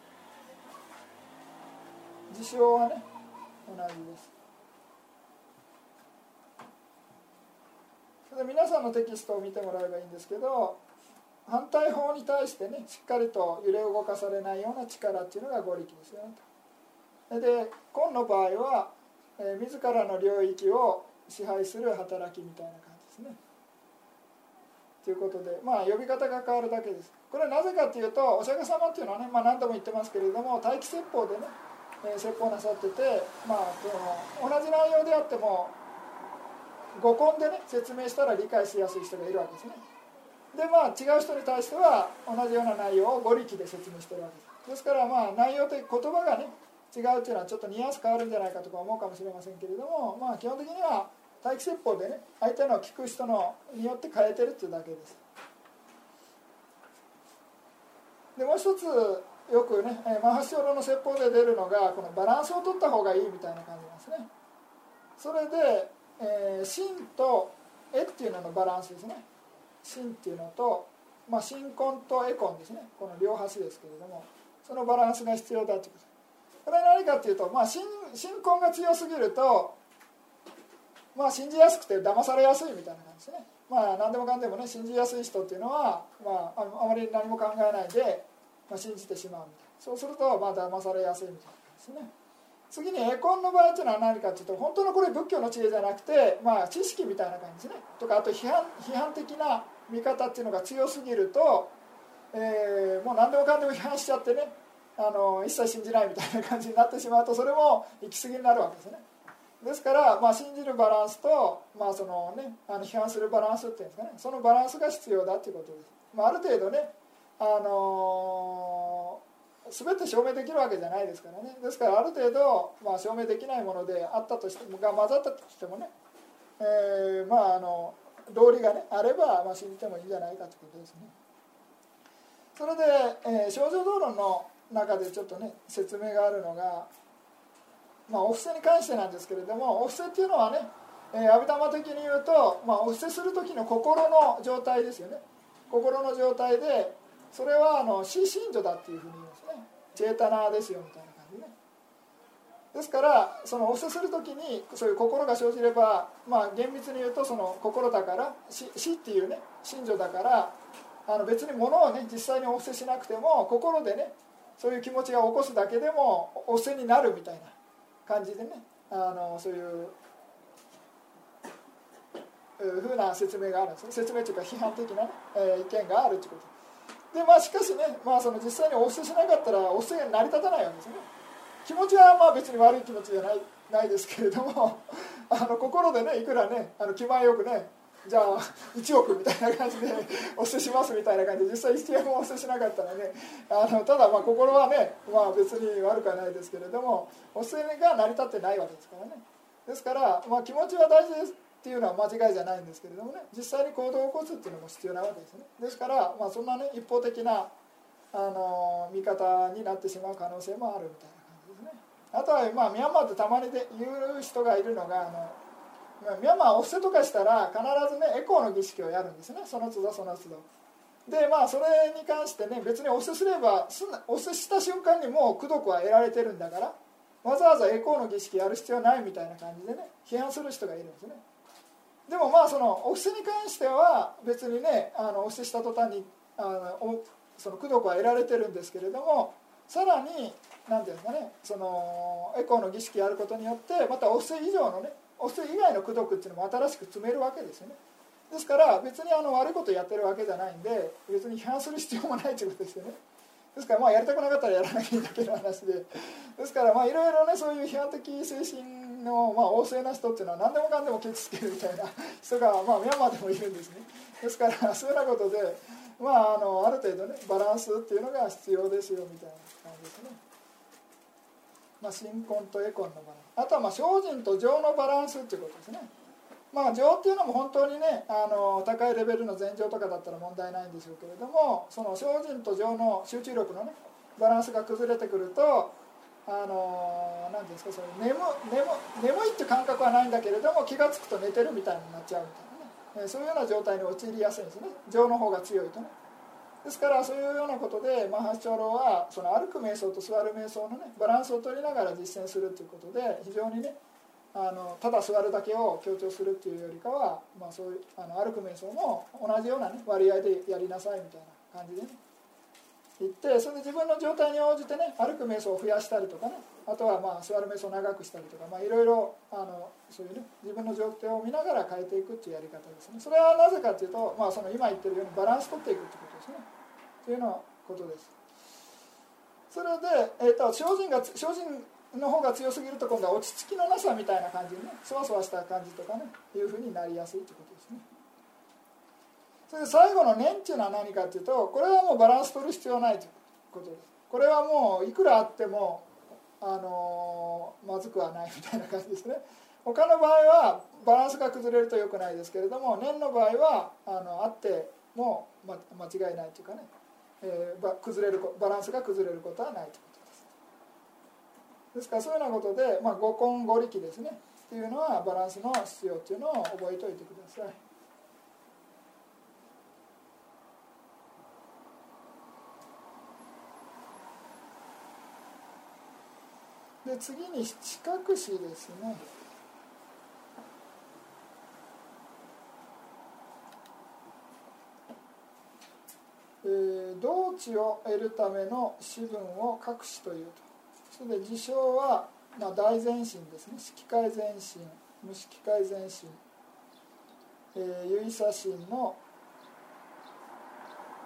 事象はね同じです。で皆さんのテキストを見てもらえばいいんですけど反対方に対してねしっかりと揺れ動かされないような力っていうのが合力ですよねと。で今の場合は、えー、自らの領域を支配する働きみたいな感じですね。ということでまあ呼び方が変わるだけです。これはなぜかというとお釈迦様っていうのはね、まあ、何度も言ってますけれども待機説法でね、えー、説法なさってて、まあ、この同じ内容であっても五根でね説明したら理解しやすい人がいるわけですねでまあ違う人に対しては同じような内容を五力で説明してるわけです。ですからまあ内容的言葉がね違うっていうのはちょっとニュアンス変わるんじゃないかとか思うかもしれませんけれどもまあ基本的には待機説法でね相手の聞く人のによって変えてるっていうだけです。でもう一つよくねマハシオロの説法で出るのがこのバランスを取った方がいいみたいな感じなんですね。それでえー、心と絵っていうののバランスですね。心っていうのと、まあ、新婚と絵婚ですね。この両端ですけれどもそのバランスが必要だということこれは何かっていうと、まあ、新新婚が強すぎると、まあ、信じやすくて騙されやすいみたいな感じですね。まあ何でもかんでもね信じやすい人っていうのは、まあ、あまり何も考えないで、まあ、信じてしまうみたいな。そうするとまあ騙されやすいみたいな感じですね。次にエコンの場合っていうのは何かっていうと本当のこれ仏教の知恵じゃなくて、まあ、知識みたいな感じですね。とかあと批判批判的な見方っていうのが強すぎると、えー、もう何でもかんでも批判しちゃってねあの一切信じないみたいな感じになってしまうとそれも行き過ぎになるわけですね。ですから、まあ、信じるバランスと、まあそのね、あの批判するバランスっていうんですかね。そのバランスが必要だということです、まあ、ある程度ねあのー全て証明できるわけじゃないですからね。ですからある程度、まあ、証明できないものであったとしてもが混ざったとしてもね、えー、まああの道理がねあれば、まあ、信じてもいいんじゃないかということですね。それで、えー、症状道論の中でちょっとね説明があるのが、まあ、お布施に関してなんですけれどもお布施っていうのはね阿弥陀的に言うと、まあ、お布施する時の心の状態ですよね。心の状態でそれはあの死信女だっていうふうに言いますね。チェータナーですよみたいな感じね、ですからそのお布施する時にそういう心が生じればまあ厳密に言うとその心だから死っていうね信条だからあの別に物をね実際にお布施しなくても心でねそういう気持ちが起こすだけでもお布施になるみたいな感じでねあのそういうふうな説明があるんですね。説明というか批判的なね、えー意見があるということ。でまあしかしね、まあ、その実際にお布施しなかったらお布施が成り立たないわけですね。気持ちはまあ別に悪い気持ちじゃないないですけれども あの心でねいくらねあの気前よくねじゃあ1億みたいな感じでお布施しますみたいな感じで実際1円もお布施しなかったらねあのただまあ心はね、まあ、別に悪くはないですけれどもお布施が成り立ってないわけですからね。ですから、まあ、気持ちは大事ですっていうのは間違いじゃないんですけれどもね実際に行動を起こすっていうのも必要なわけですね。ですから、まあ、そんなね一方的なあの見方になってしまう可能性もあるみたいな。あとは、まあ、ミャンマーってたまにで言う人がいるのがあのミャンマーお布施とかしたら必ずねエコーの儀式をやるんですね。その都度その都度。でまあそれに関してね別にお布施すればすお布施した瞬間にもう功徳は得られてるんだからわざわざエコーの儀式やる必要ないみたいな感じでね批判する人がいるんですね。でもまあそのお布施に関しては別にねあのお布施した途端にあのその功徳は得られてるんですけれどもさらに何ていうんですかねそのエコーの儀式やることによってまたお布施以上のねお布施以外の功徳っていうのも新しく積めるわけですよね。ですから別にあの悪いことやってるわけじゃないんで別に批判する必要もないということですよね。ですからまあやりたくなかったらやらなきゃいいだけの話で。ですからまあいろいろねそういう批判的精神のまあ旺盛な人っていうのは何でもかんでもケチつけるみたいな 人がまあミャンマーでもいるんですね。ですからそういうようなことでまああのある程度ねバランスっていうのが必要ですよみたいな感じですね。まあ新婚とエコンのバランス。あとはまあ精進と情のバランスっていうことですね。まあ情っていうのも本当にねあの高いレベルの禅情とかだったら問題ないんでしょうけれどもその精進と情の集中力のねバランスが崩れてくるとあの何ですかそれ眠眠眠いって感覚はないんだけれども気が付くと寝てるみたいになっちゃうみたいなね。そういうような状態に陥りやすいんですね。情の方が強いとね。ですからそういうようなことでマハチョロはその歩く瞑想と座る瞑想のねバランスを取りながら実践するということで非常にねあのただ座るだけを強調するっていうよりかは、まあ、そういうあの歩く瞑想も同じような、ね、割合でやりなさいみたいな感じでね言ってそれで自分の状態に応じてね歩く瞑想を増やしたりとかねあとはまあ座る瞑想を長くしたりとか、まあ、いろいろあのそういうね自分の状況を見ながら変えていくっていうやり方ですね。それはなぜかというと、まあ、その今言ってるようにバランス取っていくってことですね。というようなことです。それで、えー、と精進が精進の方が強すぎると今度は落ち着きのなさみたいな感じにねそわそわした感じとかねいうふうになりやすいということですね。それで最後の念っていうのは何かっていうとこれはもうバランス取る必要ないということです。これはもういくらあってもあのまずくはないみたいな感じですね。他の場合はバランスが崩れると良くないですけれども念の場合はあのあっても、ま、間違いないというかね、えー、ば崩れるバランスが崩れることはないということです。ですからそういうようなことで、まあ、五根五力ですね。っていうのはバランスの必要っていうのを覚えておいてください。で次に四角詞ですね。えー、同知を得るための私文を隠しというと。それで事象は、まあ、大前進ですね。色界前進無色界前進、えー、有意差心の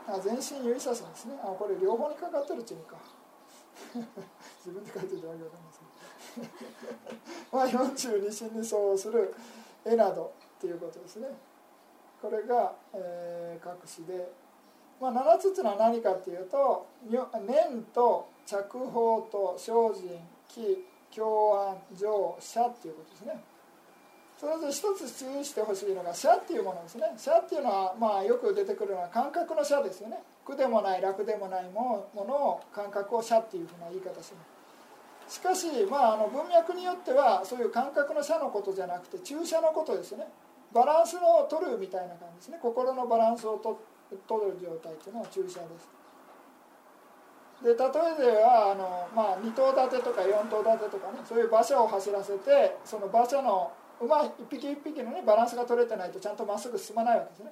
あ全身有意差心ですね。あこれ両方にかかってるっていうか。自分で書いてるわけじゃないですねまあ42心に相応する絵などっていうことですね。これが、えー、隠しで。まあ、7つっていうのは何かっていうと念と着法と精進気教安情社っていうことですね。それで一つ注意してほしいのが社っていうものですね。社っていうのはまあよく出てくるのは感覚の社ですよね。苦でもない楽でもないものを感覚を社っていうふうな言い方しますしかし、まあ、あの文脈によってはそういう感覚の社のことじゃなくて注射のことですね。バランスを取るみたいな感じですね。心のバランスを取取る状態というのは注射です。で例えではあの、まあ、2頭立てとか4頭立てとかねそういう馬車を走らせてその馬車の馬一匹一匹のねバランスが取れてないとちゃんとまっすぐ進まないわけですね。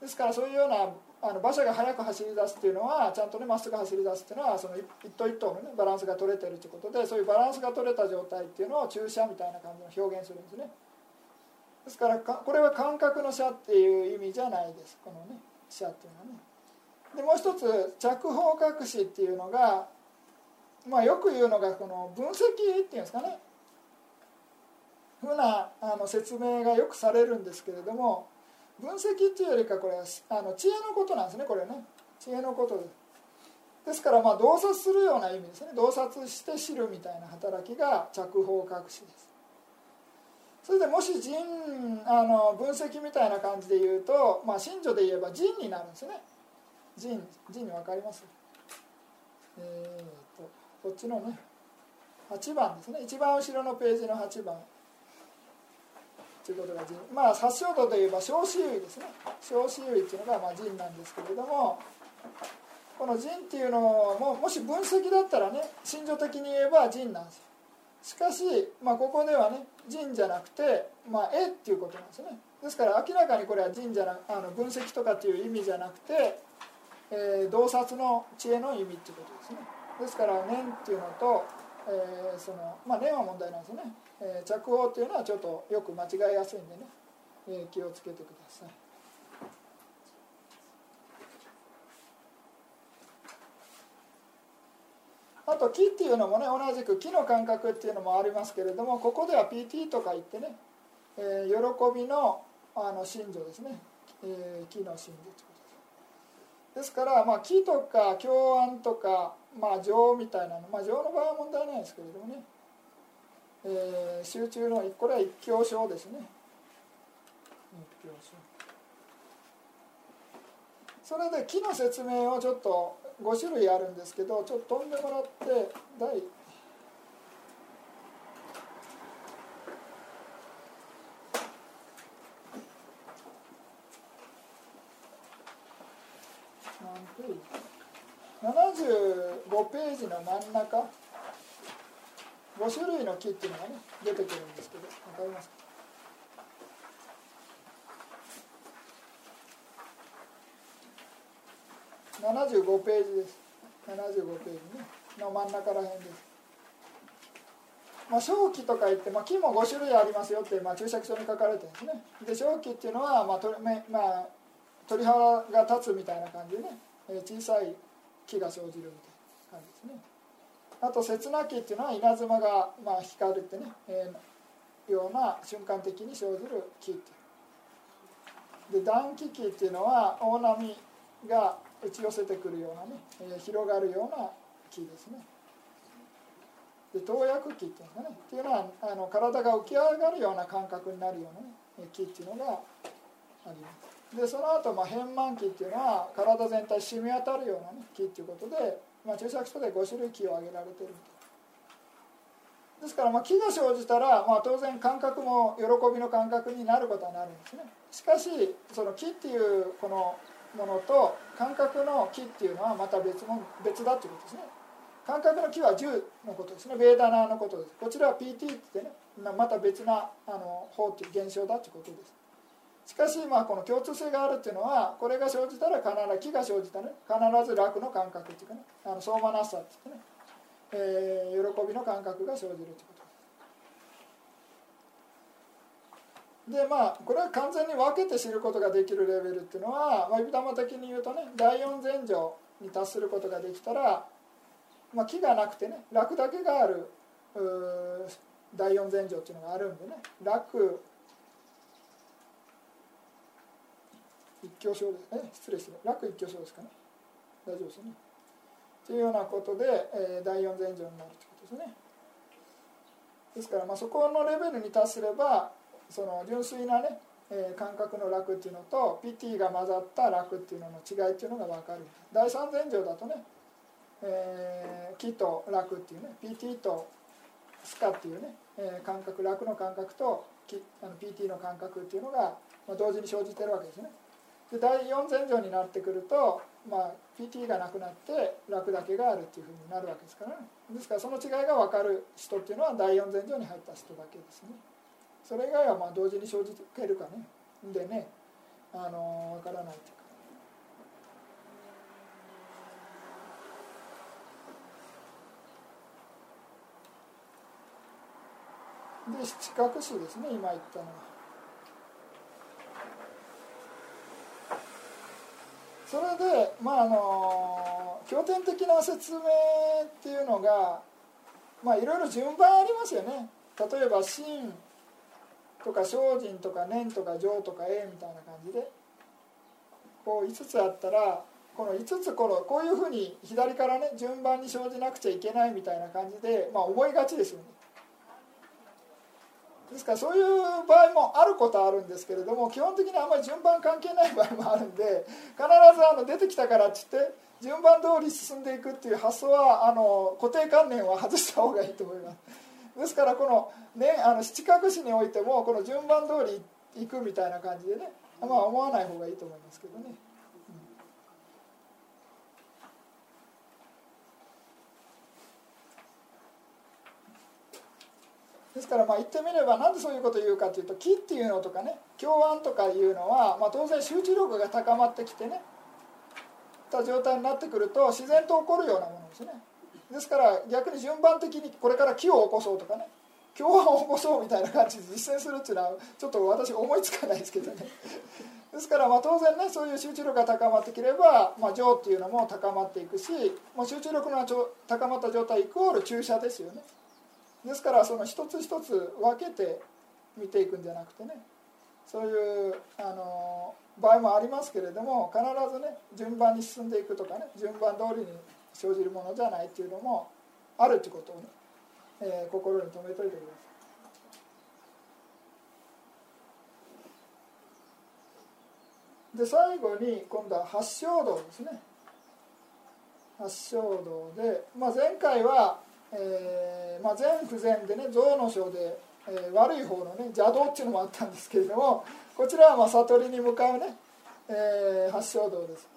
ですからそういうようなあの馬車が速く走り出すっていうのはちゃんとねまっすぐ走り出すっていうのはその一頭一頭のねバランスが取れてるということでそういうバランスが取れた状態っていうのを駐車みたいな感じの表現するんですね。ですからこれは感覚の車っていう意味じゃないです。このね車っていうのはね。でもう一つ着法隠しっていうのが、まあ、よく言うのがこの分析っていうんですかね。ふうなあの説明がよくされるんですけれども分析っていうよりかこれはあの知恵のことなんですねこれね。知恵のことで。すですからまあ洞察するような意味ですね。洞察して知るみたいな働きが着法隠しです。それでもし人あの分析みたいな感じで言うと、まあ、信女で言えば人になるんですね。人人に分かります？えー、とこっちのね8番ですね。一番後ろのページの8番。ということが人まあ殺傷度といえば小子優位ですね。小子優位っていうのがまあ人なんですけれどもこの人っていうのももし分析だったらね心情的に言えば人なんですよ。しかし、まあ、ここではね人じゃなくて、まあ、絵っていうことなんですね。ですから明らかにこれは人じゃなあの分析とかっていう意味じゃなくてえー、洞察の知恵の意味っていうことですね。ですから念っていうのと、えー、そのまあ念は問題なんですね、えー、着法っていうのはちょっとよく間違いやすいんでね、えー、気をつけてください。あと木っていうのもね同じく木の感覚っていうのもありますけれどもここでは PT とか言ってね、えー、喜びのあの信条ですね、えー、木の信条です。から、まあ、木とか教案とか、まあ、情みたいなの、まあ、情の場合は問題ないですけれどもね、えー、集中のこれは一教書ですね。一教書それで木の説明をちょっと5種類あるんですけどちょっと飛んでもらって第75ページの真ん中5種類の木っていうのがね出てくるんですけど分かりますか？75ページです。75ページね。の真ん中らへんです。まあ、正気とか言って、まあ、木も5種類ありますよって、まあ、注釈書に書かれてるんですね。で正気っていうのは、まあとまあ、鳥肌が立つみたいな感じでね小さい木が生じるみたいな感じですね。あと切な木っていうのは稲妻がまあ光るってね、えー、ような瞬間的に生じる木っていう。で暖気木っていうのは大波が打ち寄せてくるようなね、えー、広がるような木ですね。で投薬木っていうのがね。っていうのはあの体が浮き上がるような感覚になるようなね木っていうのがあります。でその後、まあ変満期っていうのは体全体染み渡るような、ね、木っていうことで、まあ、注釈書で5種類木を挙げられてるですから、まあ、木が生じたら、まあ、当然感覚も喜びの感覚になることになるんですね。しかしその木っていうこのものと感覚の木っていうのはまた別も別だっていうことですね。感覚の木は10のことですね。ベーダナーのことです。こちらは PT ってってねまた別なあの法っていう現象だっていうことです。しかしまあこの共通性があるっていうのはこれが生じたら必ず気が生じたね。必ず楽の感覚っていうかね。あの相馬なさって言ってね、えー、喜びの感覚が生じるってこと。でまあこれは完全に分けて知ることができるレベルっていうのは、まあ、玉的に言うとね第四前情に達することができたら、まあ、気がなくてね楽だけがある第四前情っていうのがあるんでね。楽一挙症ですえ失礼して楽一挙症ですかね。大丈夫ですね。というようなことで、えー、第四前兆になるということですね。ですから、まあ、そこのレベルに達すればその純粋なね、えー、感覚の楽っていうのと PT が混ざった楽っていうのの違いっていうのが分かる。第三前兆だとね、えー、気と楽っていうね PT とスカっていうね、えー、感覚楽の感覚とあの PT の感覚っていうのが、まあ、同時に生じてるわけですね。で第4前兆になってくるとまあ、PT がなくなって楽だけがあるっていうふうになるわけですから。ねですからその違いが分かる人っていうのは第四前上に入った人だけですね。それ以外はまあ同時に生じけるかね。でねあの分からないっていうか。で七角詞ですね今言ったのは。それでまああの経典的な説明っていうのがまあいろいろ順番ありますよね例えば「真」とか「精進」とか「念」とか「情」とか「栄」みたいな感じでこう5つあったらこの5つこのこういうふうに左からね順番に生じなくちゃいけないみたいな感じで、まあ、思いがちですよね。ですからそういう場合もあることはあるんですけれども基本的にあんまり順番関係ない場合もあるんで必ずあの出てきたからって言って順番通り進んでいくっていう発想はあの固定観念は外した方がいいと思いますですからこの,、ね、あの七角詞においてもこの順番通りいくみたいな感じでねまあ思わない方がいいと思いますけどね。ですからまあ言ってみればなんでそういうことを言うかというと木っていうのとかね共案とかいうのは、まあ、当然集中力が高まってきてねた状態になってくると自然と起こるようなものですね。ですから逆に順番的にこれから木を起こそうとかね共案を起こそうみたいな感じで実践するっていうのはちょっと私思いつかないですけどね。ですからまあ当然ねそういう集中力が高まってきれば、まあ、情っていうのも高まっていくし、まあ、集中力が高まった状態イコール注射ですよね。ですからその一つ一つ分けて見ていくんじゃなくてねそういうあの場合もありますけれども必ずね順番に進んでいくとかね順番通りに生じるものじゃないっていうのもあるってことをね、えー、心に留めといてください。で最後に今度は八正道ですね八正道で、まあ、前回はえーまあ、全不全でね象の章で、えー、悪い方のね邪道っていうのもあったんですけれどもこちらはまあ悟りに向かうね、えー、八正道です。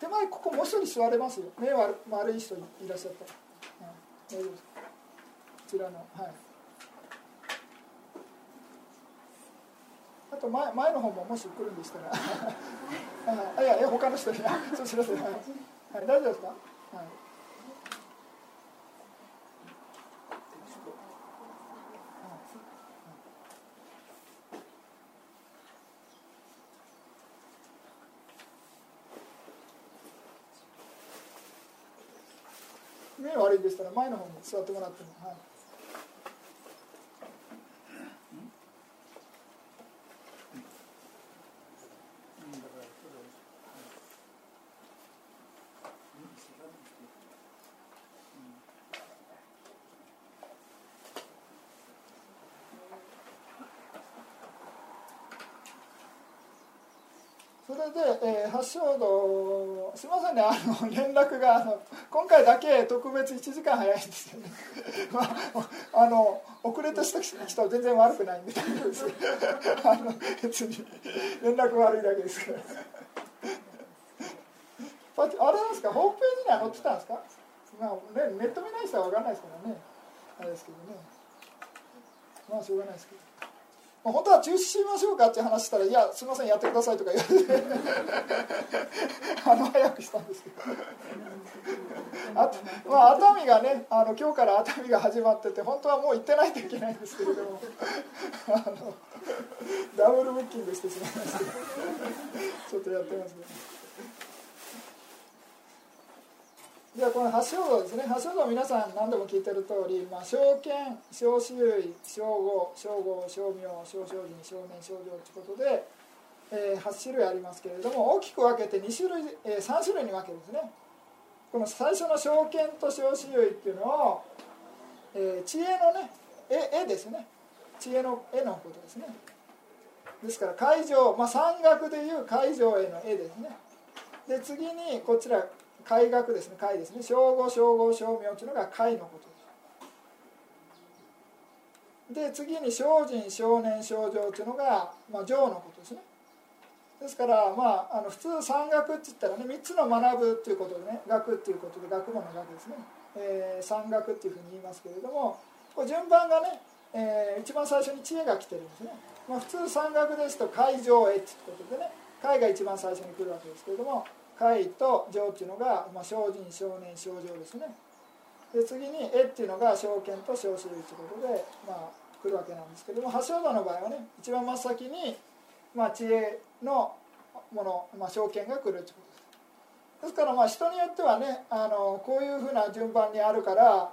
手前ここもう一人座れますよ。目悪悪い人いらっしゃった、うん、こちらのはい。あと前前の方ももし来るんでしたら。あいやいや他の人に。そちらで、はい、はい、大丈夫ですか、はい。目悪い。んでしたら前の方に座ってもらっても、はい。で、えー、発祥度すみませんねあの連絡があの今回だけ特別1時間早いんですよね。まああの遅れてした人は全然悪くないんで あの別に連絡悪いだけですから。あれなんですかホームページには載ってたんですか、まあね、ネット見ない人は分かんないですからね。あれですけどね。まあしょうがないですけど。本当は中止しましょうかって話したら「いやすいませんやってください」とか言われて あの早くしたんですけど。あ、まあ、熱海がねあの今日から熱海が始まってて本当はもう行ってないといけないんですけれども。ダブルブッキングしてしまいまして。ちょっとやってますねど。じゃあこの八正道ですね八正道皆さん何度も聞いてる通り、まあ、小剣小種類小五小五小名小精進小年小情ということで、えー、8種類ありますけれども大きく分けて2種類、えー、3種類に分けるんですね。この最初の小剣と小種類っていうのを、えー、知恵のね絵絵ですね。知恵の絵のことですね。ですから会場、まあ、山岳でいう会場への絵ですね。で次にこちら海学ですね。海ですね。称号称号称名というのが海のことで次に精進少年少女っていうのが、まあ、情のことですね。ですからまああの普通山学って言ったらね3つの学ぶっていうことでね学っていうことで学問の学ですね、えー、山学っていうふうに言いますけれどもこう順番がね、えー、一番最初に知恵が来てるんですね、まあ、普通山学ですと海上へっていうことでね海が一番最初に来るわけですけれども海と上っていうのが、まあ、精進少年少女ですね。で次に「絵」っていうのが証券と小子類ということで、まあ、来るわけなんですけども橋場の場合はね一番真っ先に、まあ、知恵のもの、まあ、証券が来るということです。ですからまあ人によってはねあのこういうふうな順番にあるから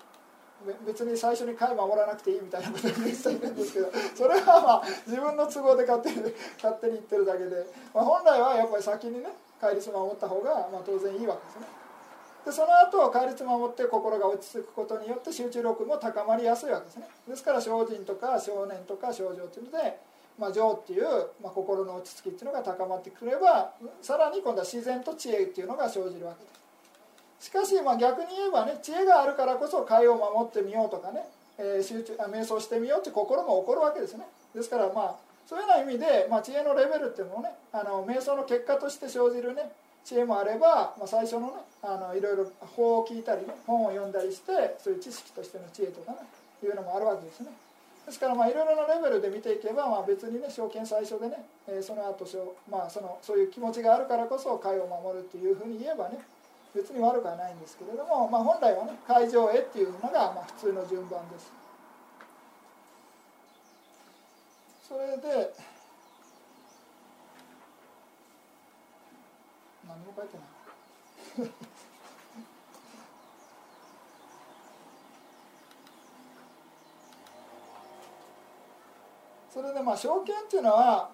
別に最初に貝守らなくていいみたいなことを言う人いるんですけど それはまあ自分の都合で勝手に勝手に言ってるだけで、まあ、本来はやっぱり先にね戒律守った方がまあ当然いいわけですね。でその後戒律守って心が落ち着くことによって集中力も高まりやすいわけですね。ですから精進とか少年とか少女というので、まあ、情っていう、まあ、心の落ち着きっていうのが高まってくればさらに今度は自然と知恵っていうのが生じるわけです。しかしまあ逆に言えばね知恵があるからこそ戒を守ってみようとかね、えー、集中瞑想してみようって心も起こるわけですね。ですからまあそういうような意味で、まあ、知恵のレベルっていうのもねあの瞑想の結果として生じるね知恵もあれば、まあ、最初のねあのいろいろ法を聞いたり、ね、本を読んだりしてそういう知識としての知恵とかねいうのもあるわけですね。ですからまあいろいろなレベルで見ていけば、まあ、別にね証券最初でね、えー、その後まあそのそういう気持ちがあるからこそ会を守るっていうふうに言えばね別に悪くはないんですけれども、まあ、本来はね会場へっていうのがまあ普通の順番です。それで何も書いてない。それでまあ証券っていうのは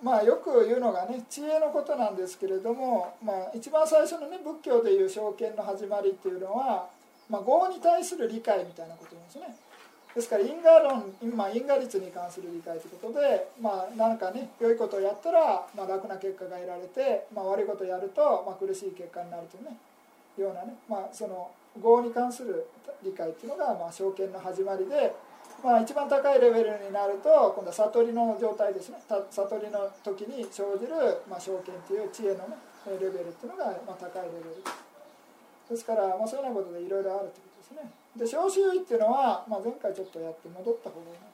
まあよく言うのがね知恵のことなんですけれども、まあ、一番最初のね仏教でいう証券の始まりっていうのは、まあ、業に対する理解みたいなことなんですね。ですから因果論、まあ、因果律に関する理解ということで、まあ、なんかね良いことをやったら、まあ、楽な結果が得られて、まあ、悪いことをやると、まあ、苦しい結果になるというねようなね、まあ、その業に関する理解っていうのが、まあ、証券の始まりで、まあ、一番高いレベルになると今度は悟りの状態ですね。悟りの時に生じる、まあ、証券っていう知恵のねレベルっていうのが、まあ、高いレベルです。から、まあ、そういうようなことでいろいろあるということですね。で小周囲っていうのは、まあ、前回ちょっとやって戻った方がいい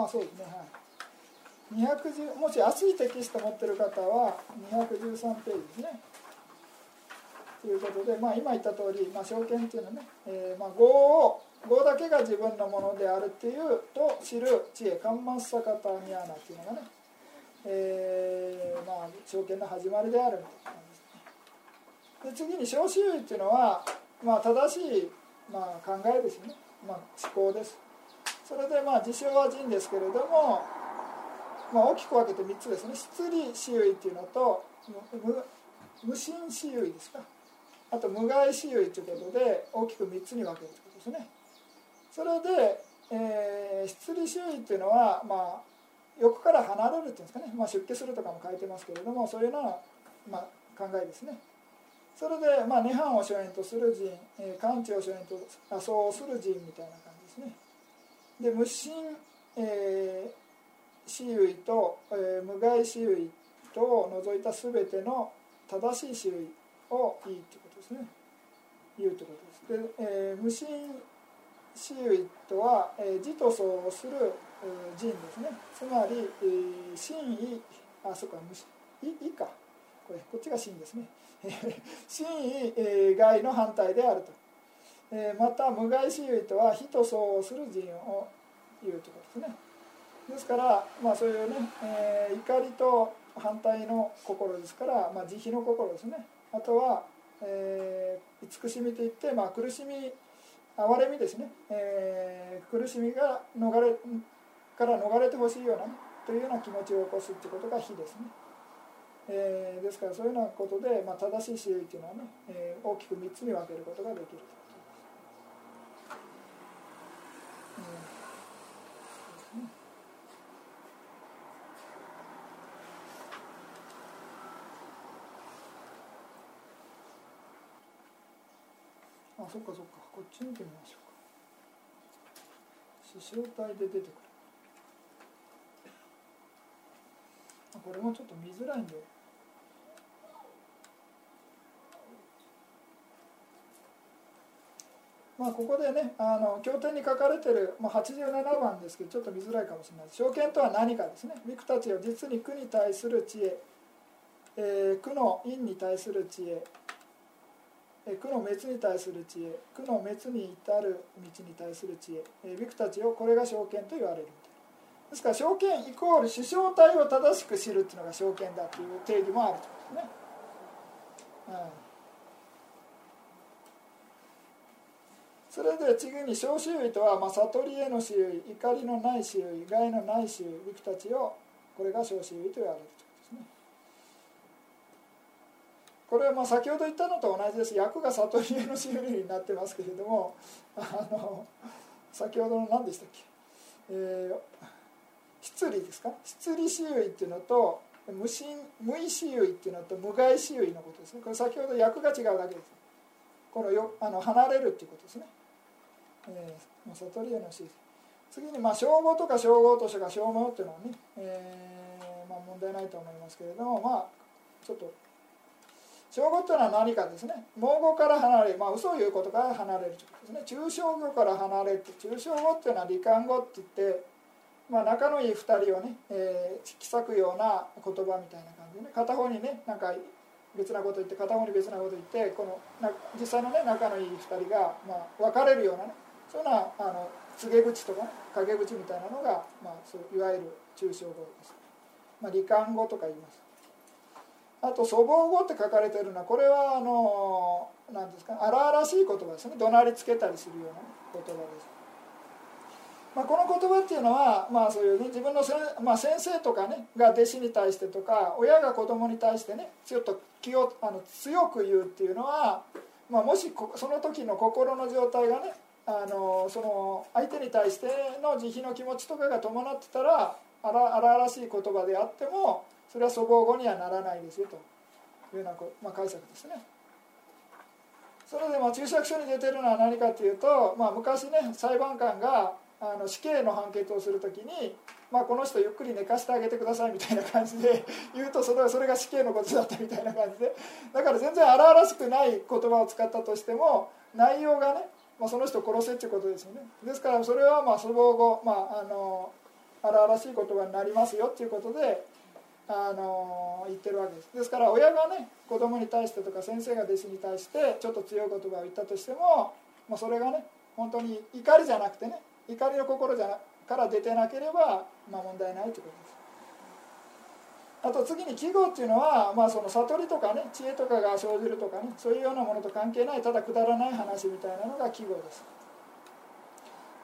ああそうですねはい。210もし熱いテキスト持ってる方は213ページですね。ということで、まあ、今言った通り、まあ、証券っていうのはね、えーまあ、業を業だけが自分のものであるっていうと知る知恵カンマッサカタミアナっていうのがね、えーまあ、証券の始まりであるみたいな感じですね。で次に小周囲っていうのは、まあ、正しい、まあ、考えですね、まあ、思考です。それでまあ自称は人ですけれども、まあ、大きく分けて3つですね。失利私有っていうのと無心私有ですか。あと無害私有ということで大きく3つに分けるということですね。それで、えー、失利周囲っていうのはまあ欲から離れるっていうんですかね、まあ、出家するとかも書いてますけれどもそういうような、まあ、考えですね。それで、まあ、涅槃を所縁とする人、えー、完治を所縁とあそうする人みたいな感じで無心、えー、私有と、えー、無害私有とを除いた全ての正しい私有をいいということですね。言うということです。で、えー、無心私有とは、えー、自と相をする、えー、人ですね。つまり、えー、真意あそうか無心意意か。これこっちが真ですね。真意、えー、害の反対であると。えまた無害私有とは非と相応する人を言うということですね。ですからまあそういうね、えー、怒りと反対の心ですから、まあ、慈悲の心ですね。あとは、えー、慈しみといって、まあ、苦しみ憐れみですね、えー苦しみが逃れから逃れてほしいようなというような気持ちを起こすっていうことが非ですね、えーですからそういうようなことで、まあ、正しい周囲というのはね、え大きく3つに分けることができるということです、うんあそっかそっか。こっち見てみましょうか。視床体で出てくる。あこれもちょっと見づらいんで。まあここでねあの経典に書かれてる、まあ、87番ですけどちょっと見づらいかもしれないです。証券とは何かですね。陸たちを実に苦に対する知恵、えー苦の因に対する知恵。えー苦の滅に対する知恵。苦の滅に至る道に対する知恵。えービクたちをこれが証券と言われるですから証券イコール主将体を正しく知るっていうのが証券だという定義もあるということですね、うん。それで次に小周囲とは、まあ、悟りへの周囲怒りのない周囲害のない周囲ビクたちをこれが小周囲と言われるということですね。これはまあ先ほど言ったのと同じです。役が悟りへの周囲になってますけれどもあの先ほどの何でしたっけ、えー、失利ですか？失利周囲っていうのと無心無意周囲っていうのと無害周囲のことですね。これ先ほど役が違うだけです。このよあの離れるっていうことですね、えー、悟りへの周囲次にまあ称号とか称号としてが称号っていうのはね、えーまあ、問題ないと思いますけれどもまあちょっと称号というのは何かですね。盲語から離れまあ嘘を言うことから離れるということですね。抽象語から離れて抽象語っていうのは理感語って言って、まあ、仲のいい2人をね、えー、引き裂くような言葉みたいな感じでね片方にねなんか別なこと言って片方に別なこと言ってこの実際のね仲のいい2人が、まあ、別れるようなねそういうようなあの告げ口とか、ね、陰口みたいなのが、まあ、そういわゆる抽象語です、まあ、理感語とか言います。あと粗暴語って書かれてるのはこれはあの何ですか荒々しい言葉ですね。怒鳴りつけたりするような言葉です、まあ、この言葉っていうのは、まあ、そういうね自分のせ、まあ、先生とかねが弟子に対してとか親が子供に対してねちょっと気をあの強く言うっていうのは、まあ、もしこその時の心の状態がねあのその相手に対しての慈悲の気持ちとかが伴ってたら荒荒々しい言葉であってもそれは粗暴語にはならないですよというような、まあ、解釈ですね。それでまあ注釈書に出てるのは何かというと、まあ、昔ね裁判官があの死刑の判決をするときに、まあ、この人ゆっくり寝かしてあげてくださいみたいな感じで 言うとそれはそれが死刑のことだったみたいな感じで。だから全然荒々しくない言葉を使ったとしても内容がね、まあ、その人を殺せっていうことですよね。ですからそれはまあ粗暴語、まあ、あの荒々しい言葉になりますよっていうことであの言ってるわけです。ですから親がね子供に対してとか先生が弟子に対してちょっと強い言葉を言ったとしても、まあ、それがね本当に怒りじゃなくてね怒りの心じゃから出てなければ、まあ、問題ないということです。あと次に季語っていうのは、まあ、その悟りとかね知恵とかが生じるとかねそういうようなものと関係ないただくだらない話みたいなのが季語です。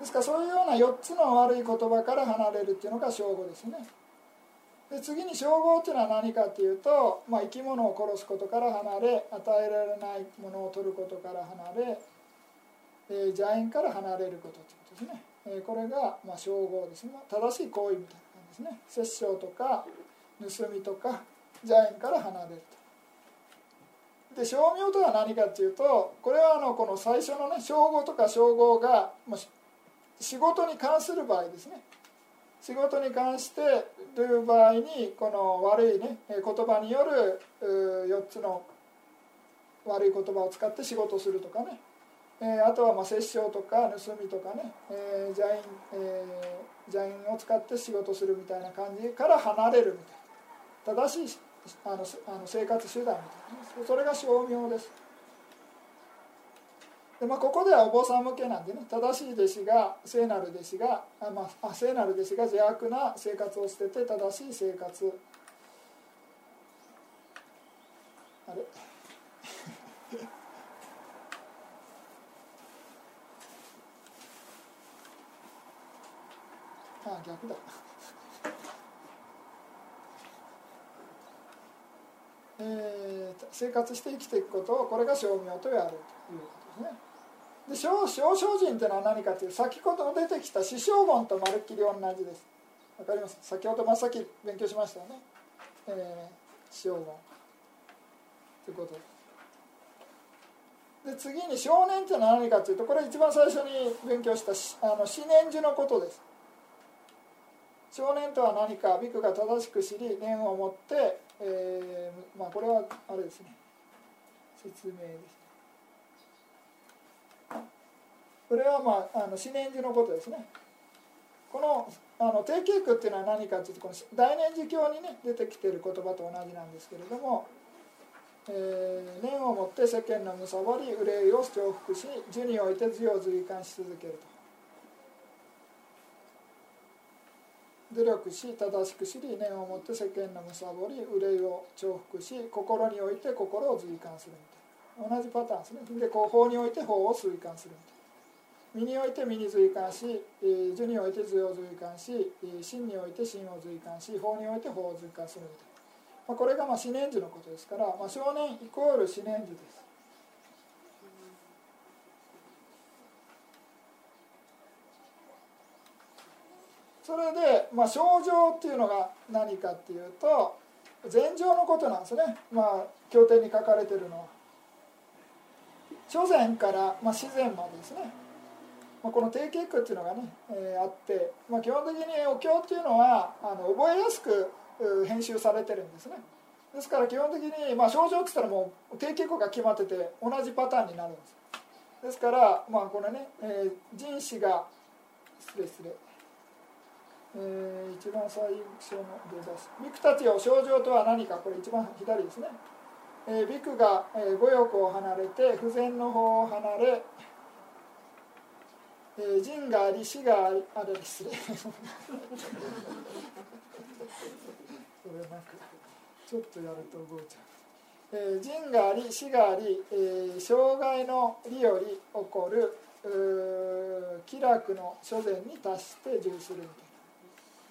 ですからそういうような4つの悪い言葉から離れるっていうのが称号ですね。で次に称号っていうのは何かっていうと、まあ、生き物を殺すことから離れ与えられないものを取ることから離れ、えー、邪縁から離れることっていうことですね、え、これが、ま、称号ですね。正しい行為みたいな感じですね。殺生とか盗みとか邪縁から離れると。で称名とは何かっていうとこれはあのこの最初のね称号とか称号が、まあ、仕事に関する場合ですね。仕事に関してという場合にこの悪いね言葉による4つの悪い言葉を使って仕事するとかね。えあとはまあ殺生とか盗みとかね邪因邪因を使って仕事するみたいな感じから離れるみたいな。正しいあのあの生活手段みたいなそれが称名です。でまあ、ここではお坊さん向けなんでね正しい弟子が聖なる弟子があ、まあ、聖なる弟子が邪悪な生活を捨てて正しい生活。あれ？あ逆だ。えー生活して生きていくことをこれが称名とやるということですね。で小小精進というのは何かという先ほど出てきた死生言とまるっきり同じです。わかります？先ほど真っ先勉強しましたよね、えー、死生言ということ。でで次に少年というのは何かというとこれ一番最初に勉強したあの四年樹のことです。少年とは何かビクが正しく知り念を持って、えーまあ、これはあれですね。説明ですこれはまああの四年樹のことですね。このあの定型句っていうのは何かというとこの大年寺経にね出てきてる言葉と同じなんですけれども、えー念をもって世間のむさぼり憂いを重複し樹において図を随感し続けると。努力し正しく知り念をもって世間のむさぼり憂いを重複し心において心を随感するみたいな。同じパターンですね。でこう法において法を随感するみたいな。身において身に随感しえー図において図を随感しえー心において心を随感し法において法を随感するみたいな、まあ、これがまあ四年樹のことですから、まあ、少年イコール四年樹です。それで、まあ、症状っていうのが何かっていうと禅情のことなんですね、まあ、経典に書かれてるのは。諸禅から、まあ、自然までですね、まあ、この定型句っていうのがね、えーあって、まあ、基本的にお経っていうのはあの覚えやすく編集されてるんですね。ですから基本的に、まあ、症状って言ったらもう定型句が決まってて同じパターンになるんです。ですから、まあ、これね、えー人子が失礼失礼。えー一番最初の出だし「ビクたちよ症状とは何か」これ一番左ですね。えービクが、えー五欲を離れて不全の方を離れ、えー人があり死がありあれ失礼これなんかちょっとやると覚えちゃう。えー人があり死があり、えー障害の利より起こる気楽の諸善に達して重するみたいな。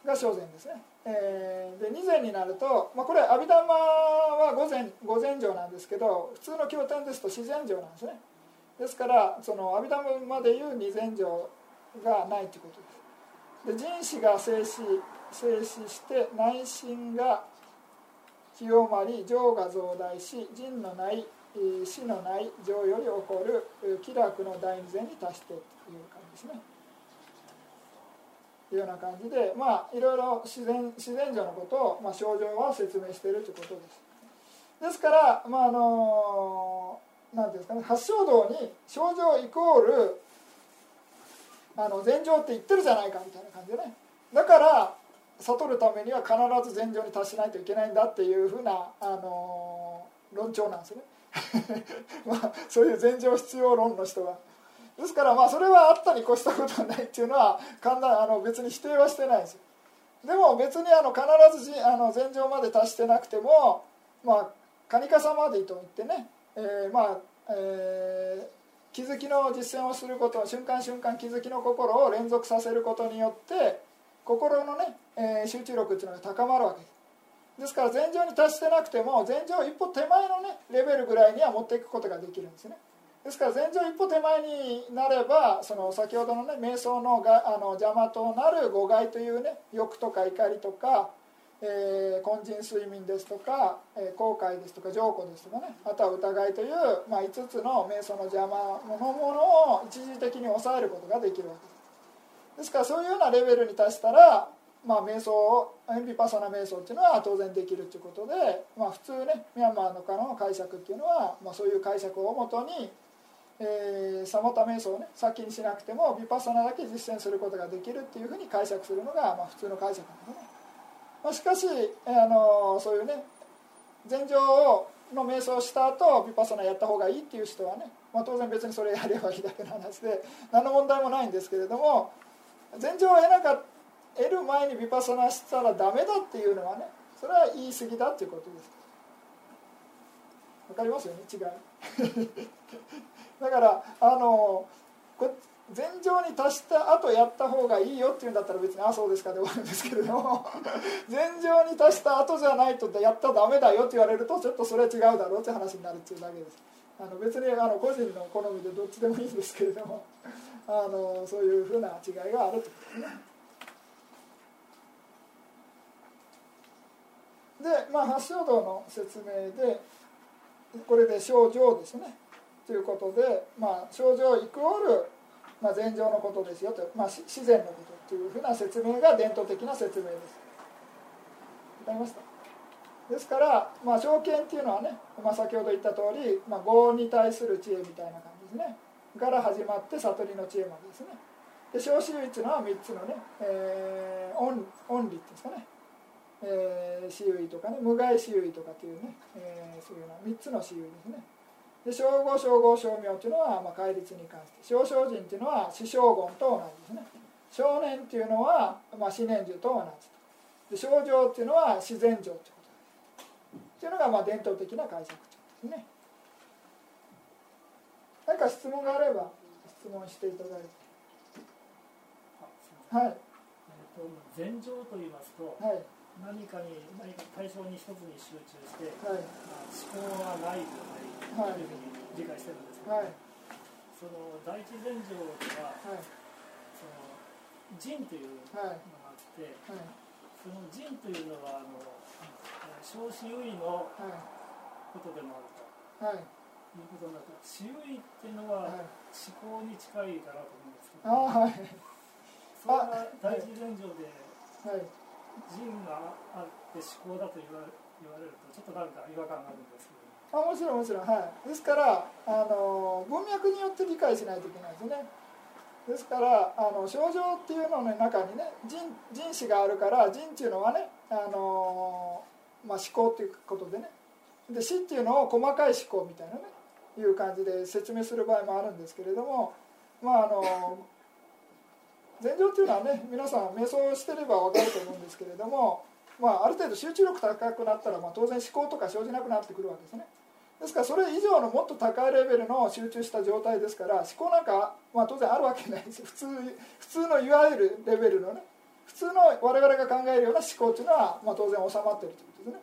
が正禅ですね、えーで二禅になると、まあ、これ阿弥陀は五禅五禅定なんですけど普通の経典ですと自然定なんですね。ですからその阿弥陀までいう二禅定がないということです。で人子が静止静止して内心が清まり情が増大し人のない死のない情より起こる気楽の第二禅に達してという感じですね。いうような感じでまあいろいろ自然自然上のことを、まあ、症状は説明しているということです。ですからまああのなんですかね発祥道に症状イコールあの禅情って言ってるじゃないかみたいな感じでね。だから悟るためには必ず禅情に達しないといけないんだっていうふうな、あの論調なんですね。まあそういう禅情必要論の人は。ですからまあそれはあったに越したことはないっていうのは簡単あの別に否定はしてないですよ。でも別にあの必ずじあの禅情まで達してなくてもまあカニカサマディといってね、えーまあ、えー気づきの実践をすること瞬間瞬間気づきの心を連続させることによって心のね、えー集中力っていうのが高まるわけです。ですから禅情に達してなくても禅情一歩手前のねレベルぐらいには持っていくことができるんですね。ですから禅情一歩手前になればその先ほどのね瞑想のがあの邪魔となる誤解というね欲とか怒りとか、えー、根人睡眠ですとか、えー後悔ですとか浄固ですとかねあとは疑いという、まあ、5つの瞑想の邪魔のものを一時的に抑えることができるわけです。ですからそういうようなレベルに達したらまあ、瞑想をエンビパサナ瞑想っていうのは当然できるということで、まあ、普通ねミャンマーのからの解釈っていうのは、まあ、そういう解釈をもとに、えー、サモタ瞑想をね先にしなくてもビパサナだけ実践することができるっていうふうに解釈するのが、まあ、普通の解釈なんでね、まあ、しかし、えあのそういうね禅情の瞑想をした後ビパサナやった方がいいっていう人はね、まあ、当然別にそれやればいいだけの話で何の問題もないんですけれども禅情を得なか得る前にビパサナしたらダメだっていうのはねそれは言い過ぎだっていうことです。わかりますよね違いだからあのこ前場に達した後やった方がいいよっていうんだったら別にあそうですかで終わるんですけれども 前場に達した後じゃないとやったらダメだよって言われるとちょっとそれは違うだろうって話になるっていうだけです。あの別にあの個人の好みでどっちでもいいんですけれどもあのそういうふうな違いがあるとですね。でまあ八正道の説明でこれで症状ですね。ということで、まあ、症状イコール、まあ、前情のことですよと、まあ、し自然のことというふうな説明が伝統的な説明です。わかりました？ですから、まあ、証券っていうのはね、まあ、先ほど言った通り、まあ、業に対する知恵みたいな感じですね。から始まって悟りの知恵までですね。で小周囲っていうのは3つのね、えー、音音理っていうんですかね。えー、私有とかね無害私有とかっていうね、えー、そういうような3つの私有ですね。で称号称号称名っていうのは、まあ、戒律に関して。少々人っていうのは死将言と同じですね。少年っていうのは、まあ、死年寿と同じで症状っていうのは自然状っていうことっていうのが、まあ、伝統的な解釈ですね。何か質問があれば質問していただいて。はい。えっと前情と言いますとはい。何かに何か対象に一つに集中して、はい。まあ思考はない状態とい。うふうに理解してるんですけど、はい。その第一前情でははい。その人というのはいがあってはい。その人というのはあの少子優位のはい。ことでもあると。はい。いうことになると私優位っていうのははい。思考に近いかなと思うんですけど、あはい。それが第一前情ではい。人があって思考だと言わ言われるとちょっとなんか違和感があるんですけどあもちろんもちろんはい。ですからあの文脈によって理解しないといけないですね。ですからあの症状っていうのの中にね人人死があるから人っていうのはねあの、まあ、思考っていうことでね。で死っていうのを細かい思考みたいなねいう感じで説明する場合もあるんですけれどもまああの禅情っていうのはね皆さん瞑想してれば分かると思うんですけれども、まあ、ある程度集中力高くなったら、まあ、当然思考とか生じなくなってくるわけですね。ですからそれ以上のもっと高いレベルの集中した状態ですから思考なんか、まあ、当然あるわけないです。普通普通のいわゆるレベルのね普通の我々が考えるような思考っていうのは、まあ、当然収まってるということですね。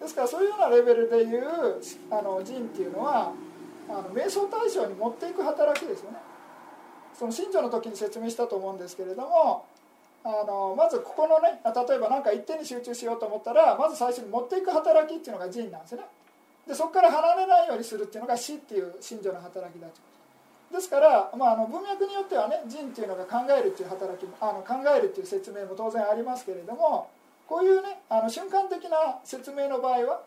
ですからそういうようなレベルでいうあの人っていうのはあの瞑想対象に持っていく働きですよね。その信条の時に説明したと思うんですけれどもあのまずここのね例えば何か一点に集中しようと思ったらまず最初に持っていく働きっていうのが人なんですよね。でそこから離れないようにするっていうのが死っていう信条の働きだとですから、まあ、あの文脈によってはね人っていうのが考えるっていう働きもあの考えるっていう説明も当然ありますけれどもこういうねあの瞬間的な説明の場合は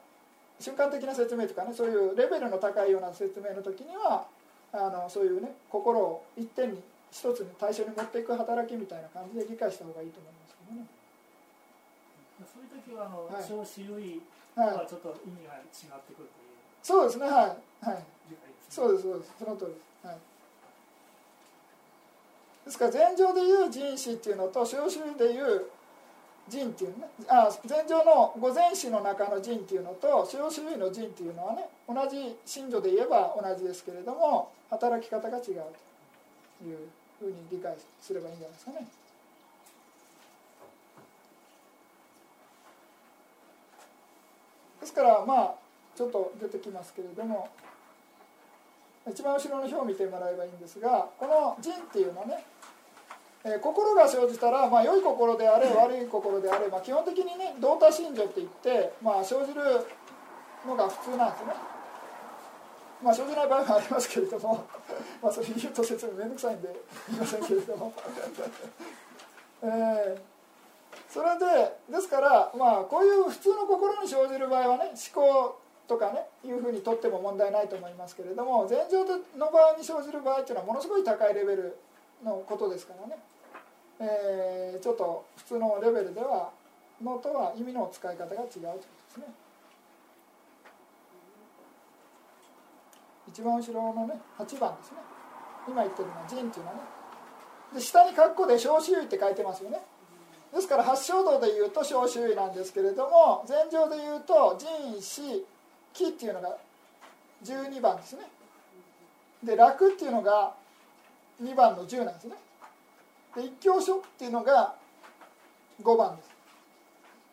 瞬間的な説明とかねそういうレベルの高いような説明の時にはあのそういうね心を一点に一つに対象に持っていく働きみたいな感じで理解した方がいいと思いますけどね。そういう時はあの、はい。少子優位とはいはちょっと意味が違ってくるという。そうですねはいはい。ね。そうですそうですその通りです、はい、ですから前情でいう人死っていうのと小周でいう人っていうねあ前情の御前死の中の人っていうのと小周の人っていうのはね同じ信条で言えば同じですけれども働き方が違うというふうに理解すればいいんじゃないですかねですからまあちょっと出てきますけれども一番後ろの表を見てもらえばいいんですがこの「人」っていうのはね、えー心が生じたら、まあ、良い心であれ悪い心であれ、まあ、基本的にね同多心情って言って、まあ、生じるのが普通なんですね。まあ、生じない場合もありますけれどもまあそれ言うと説明めんどくさいんで言いませんけれども、えーそれでですから、まあ、こういう普通の心に生じる場合はね思考とかねいうふうにとっても問題ないと思いますけれども前情の場合に生じる場合っていうのはものすごい高いレベルのことですからね、えーちょっと普通のレベルではのとは意味の使い方が違うということですね。一番後ろのね8番ですね。今言ってるのは「人」っていうのはね。で下に括弧で「小周囲」って書いてますよね。ですから八正道でいうと小周囲なんですけれども禅情でいうと人死気っていうのが12番ですね。で楽っていうのが2番の10なんですね。で一教書っていうのが5番です。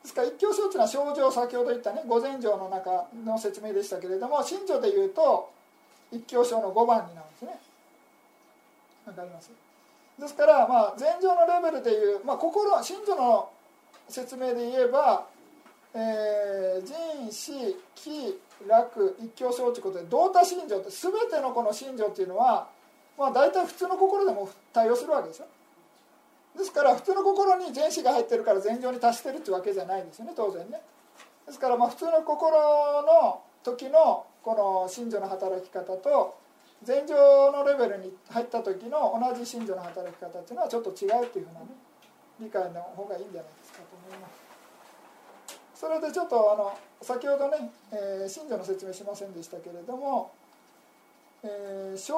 ですから一教書っていうのは症状先ほど言ったね御前条の中の説明でしたけれども信条でいうと一教書の5番になるんですね。わかります？ですからまあ前情のレベルでいう、まあ、心信条の説明で言えば、えー、人死気楽一教書ということで同多信条って全てのこの信条っていうのは、まあ、大体普通の心でも対応するわけですよ。ですから普通の心に前死が入ってるから前情に達してるっていうわけじゃないんですよね当然ね。ですからまあ普通の心の時のこの信条の働き方と前情のレベルに入った時の同じ信条の働き方っていうのはちょっと違うっていうふうなね理解の方がいいんじゃないですかと思います。それでちょっとあの先ほどね、えー、信条の説明しませんでしたけれどもえー、証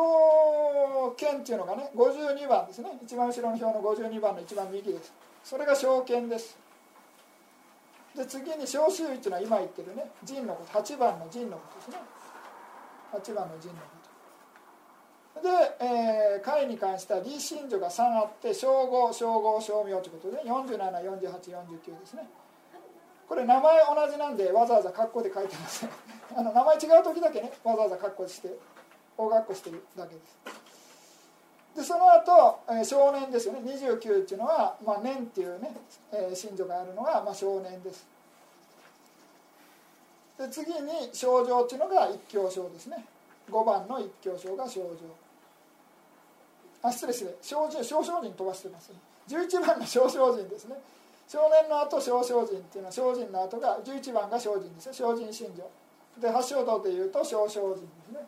券っていうのがね52番ですね。一番後ろの表の52番の一番右です。それが証券です。で次に小周囲っていうのは今言ってるね陣のこと8番の陣のことですね。8番の陣のこと。で、えー、会に関しては李信女が3あって称号称号称名ということで474849ですね。これ名前同じなんでわざわざ括弧で書いてます あの名前違う時だけねわざわざ括弧して大学校してるだけです。でその後、えー、少年ですよね。29っていうのは、まあ、年っていうね、えー、信条があるのが、まあ、少年です。で次に症状っていうのが一教症ですね。5番の一教症が症状あ失礼失礼症状少々人飛ばしてますね。11番の少々人ですね。少年の後少々人っていうのは精進の後が11番が精進ですね。精進信条。で八正道でいうと少々人ですね。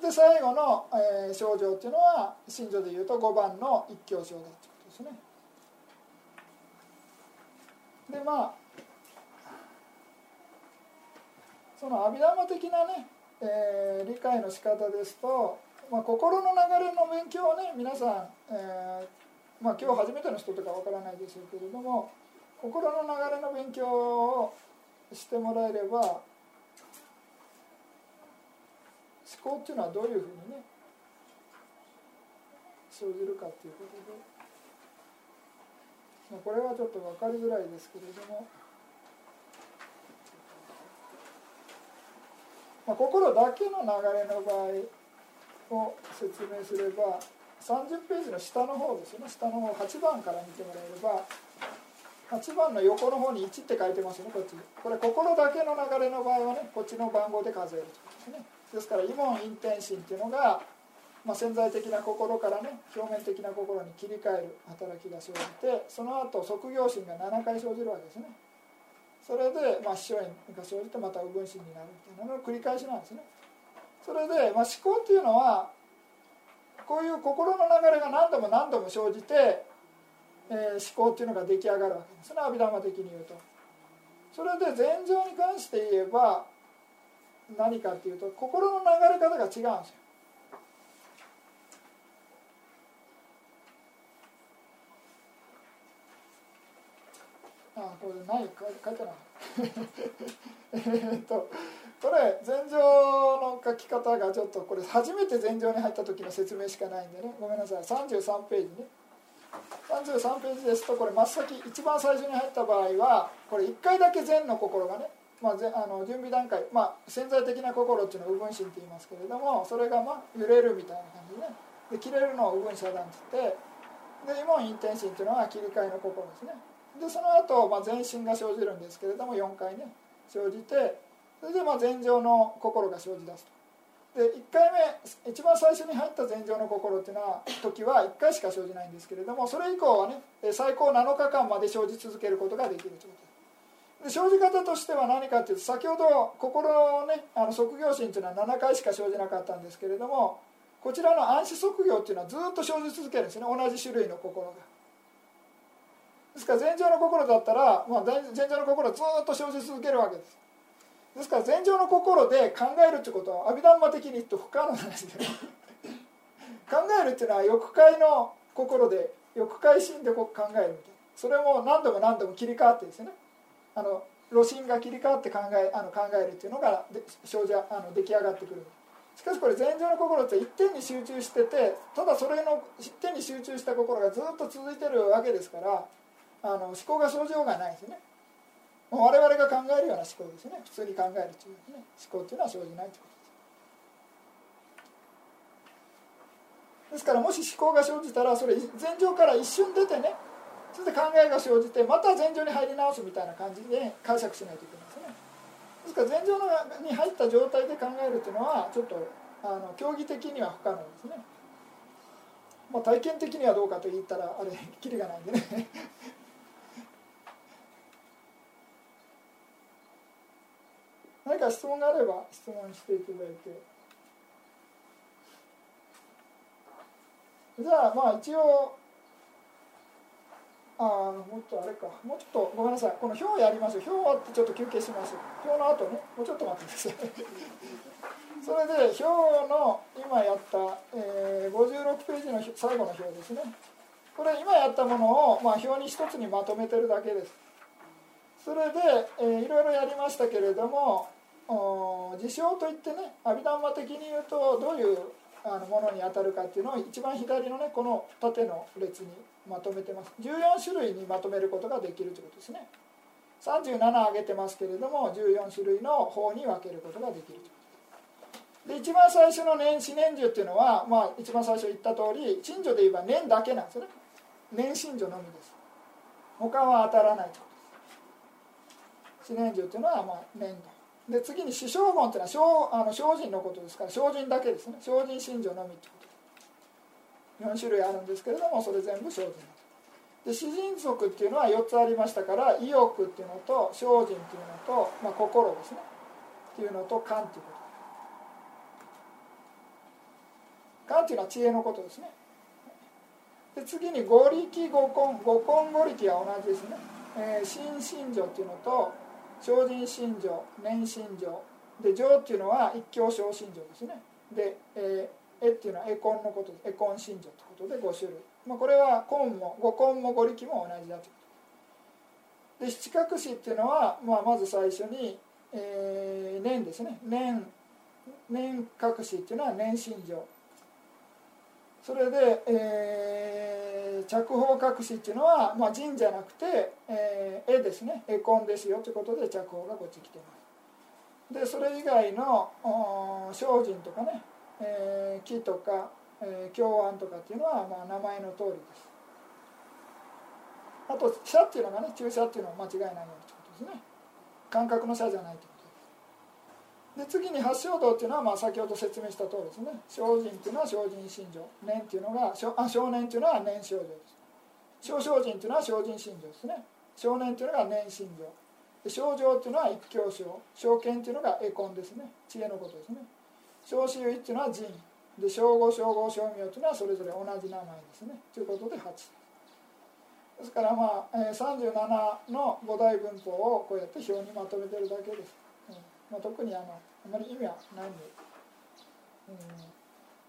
で最後の、えー、症状っていうのは信条でいうと5番の一教症だってことですね。でまあその阿弥陀的なね、えー、理解の仕方ですと、まあ、心の流れの勉強をね皆さん、えーまあ、今日初めての人とかわからないでしょうけれども心の流れの勉強をしてもらえれば思考っていうのはどういうふうにね生じるかっていうことで、まあ、これはちょっと分かりづらいですけれども、まあ、心だけの流れの場合を説明すれば30ページの下の方ですね。下の方8番から見てもらえれば8番の横の方に1って書いてますねこっち。これ心だけの流れの場合はねこっちの番号で数えるということですね。ですから「イモン・インテンシン」っていうのが、まあ、潜在的な心からね表面的な心に切り替える働きが生じてその後即業心が7回生じるわけですね。それで、まあ、秘書縁が生じてまた右分心になるっていうのの繰り返しなんですね。それで、まあ、思考っていうのはこういう心の流れが何度も何度も生じて、えー、思考っていうのが出来上がるわけです。ね阿弥陀的に言うと。それで禅情に関して言えば何かっていうと心の流れ方が違うんですよ。あこれない書いてない えっとこれ禅情の書き方がちょっとこれ初めて禅情に入った時の説明しかないんでね。ごめんなさい。33ページね。33ページですとこれ真っ先一番最初に入った場合はこれ1回だけ禅の心がねまあ、あの準備段階、まあ、潜在的な心っていうのは右分心って言いますけれどもそれがまあ揺れるみたいな感じでね。で切れるのを右分遮断って言ってで今陰天心っていうのは切り替えの心ですね。でその後、まあ全身が生じるんですけれども4回ね生じてそれでまあ前情の心が生じ出すと。で1回目一番最初に入った前情の心っていうのは時は1回しか生じないんですけれどもそれ以降はね最高7日間まで生じ続けることができるということで生じ方としては何かっていうと先ほど心のねあの即業心っていうのは7回しか生じなかったんですけれどもこちらの暗視即業っていうのはずっと生じ続けるんですね。同じ種類の心が。ですから前情の心だったら、まあ、前情の心はずっと生じ続けるわけです。ですから前情の心で考えるってことは阿弥陀魔的に言うと不可能なんですよ。考えるっていうのは欲界の心で欲界心で考えるみたいな。それも何度も何度も切り替わってですね。あの炉心が切り替わって考えあの考えるっていうのがで生じあの出来上がってくる。しかしこれ禅情の心って一点に集中しててただそれの一点に集中した心がずっと続いてるわけですからあの思考が生じようがないですね。もう我々が考えるような思考ですね。普通に考えるというね。思考っていうのは生じないということです。ですからもし思考が生じたらそれ禅情から一瞬出てねそれで考えが生じてまた禅情に入り直すみたいな感じで解釈しないといけないですね。ですから禅情に入った状態で考えるというのはちょっとあの競技的には不可能ですね、まあ、体験的にはどうかと言ったらあれきりがないんでね。何か質問があれば質問していただいて。じゃあまあ一応あもっとあれか。もっとごめんなさい。この表やります。表終わってちょっと休憩します。表の後ね。もうちょっと待ってください。それで表の今やった、えー、56ページの最後の表ですね。これ今やったものを、まあ、表に一つにまとめてるだけです。それで、えー、いろいろやりましたけれども事象といってね阿弥陀マ的に言うとどういうあのものに当たるかっていうのを一番左のねこの縦の列にまとめてます。14種類にまとめることができるということですね。37挙げてますけれども14種類の方に分けることができるで一番最初の年始年中っていうのは、まあ、一番最初言った通り信女で言えば年だけなんですね。年信女のみです。他は当たらないということです。四年中っていうのはまあ年度で次に死生言っていうのはあの精進のことですから精進だけですね。精進信条のみってこと4種類あるんですけれどもそれ全部精進で死人族っていうのは4つありましたから意欲っていうのと精進っていうのと、まあ、心ですね。っていうのと感っていうこと。感っていうのは知恵のことですね。で次に五力五根。五根五力は同じですね、えー、心信条っていうのと精進信条年信条。で情っていうのは一教小信条ですね。で、えー、絵っていうのは絵根のこと絵根信条ということで5種類、まあ、これは根も五根も五力も同じだということ。で七角詞っていうのは、まあ、まず最初に、えー、年ですね。年年隠しっていうのは年信条。それで、えー、着法隠しっていうのは、まあ、人じゃなくて、えー、絵ですね。絵コンですよということで着法がこっち来てます。でそれ以外の精進とかね、えー、木とか、えー、教案とかっていうのは、まあ、名前の通りです。あと「社」っていうのがね注射っていうのは間違いないよということですね。感覚の社じゃないと。で次に八正道っていうのはまあ先ほど説明した通りですね。精進っていうのは精進信条。年っていうのがあ少年っていうのは年少女です。小精進っていうのは精進信条ですね。少年っていうのが年信条。症状っていうのは一教症証券っていうのが絵根ですね。知恵のことですね。小子優位っていうのは人。で称号称号称名っていうのはそれぞれ同じ名前ですね。ということで8です。からまあ、えー、37の五大文法をこうやって表にまとめてるだけです、うん。まあ、特にあのあまり意味はないんで、うん、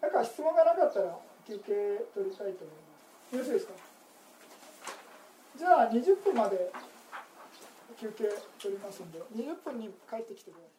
だから質問がなかったら休憩取りたいと思います。よろしいですか？じゃあ20分まで休憩取りますんで。20分に帰ってきてください。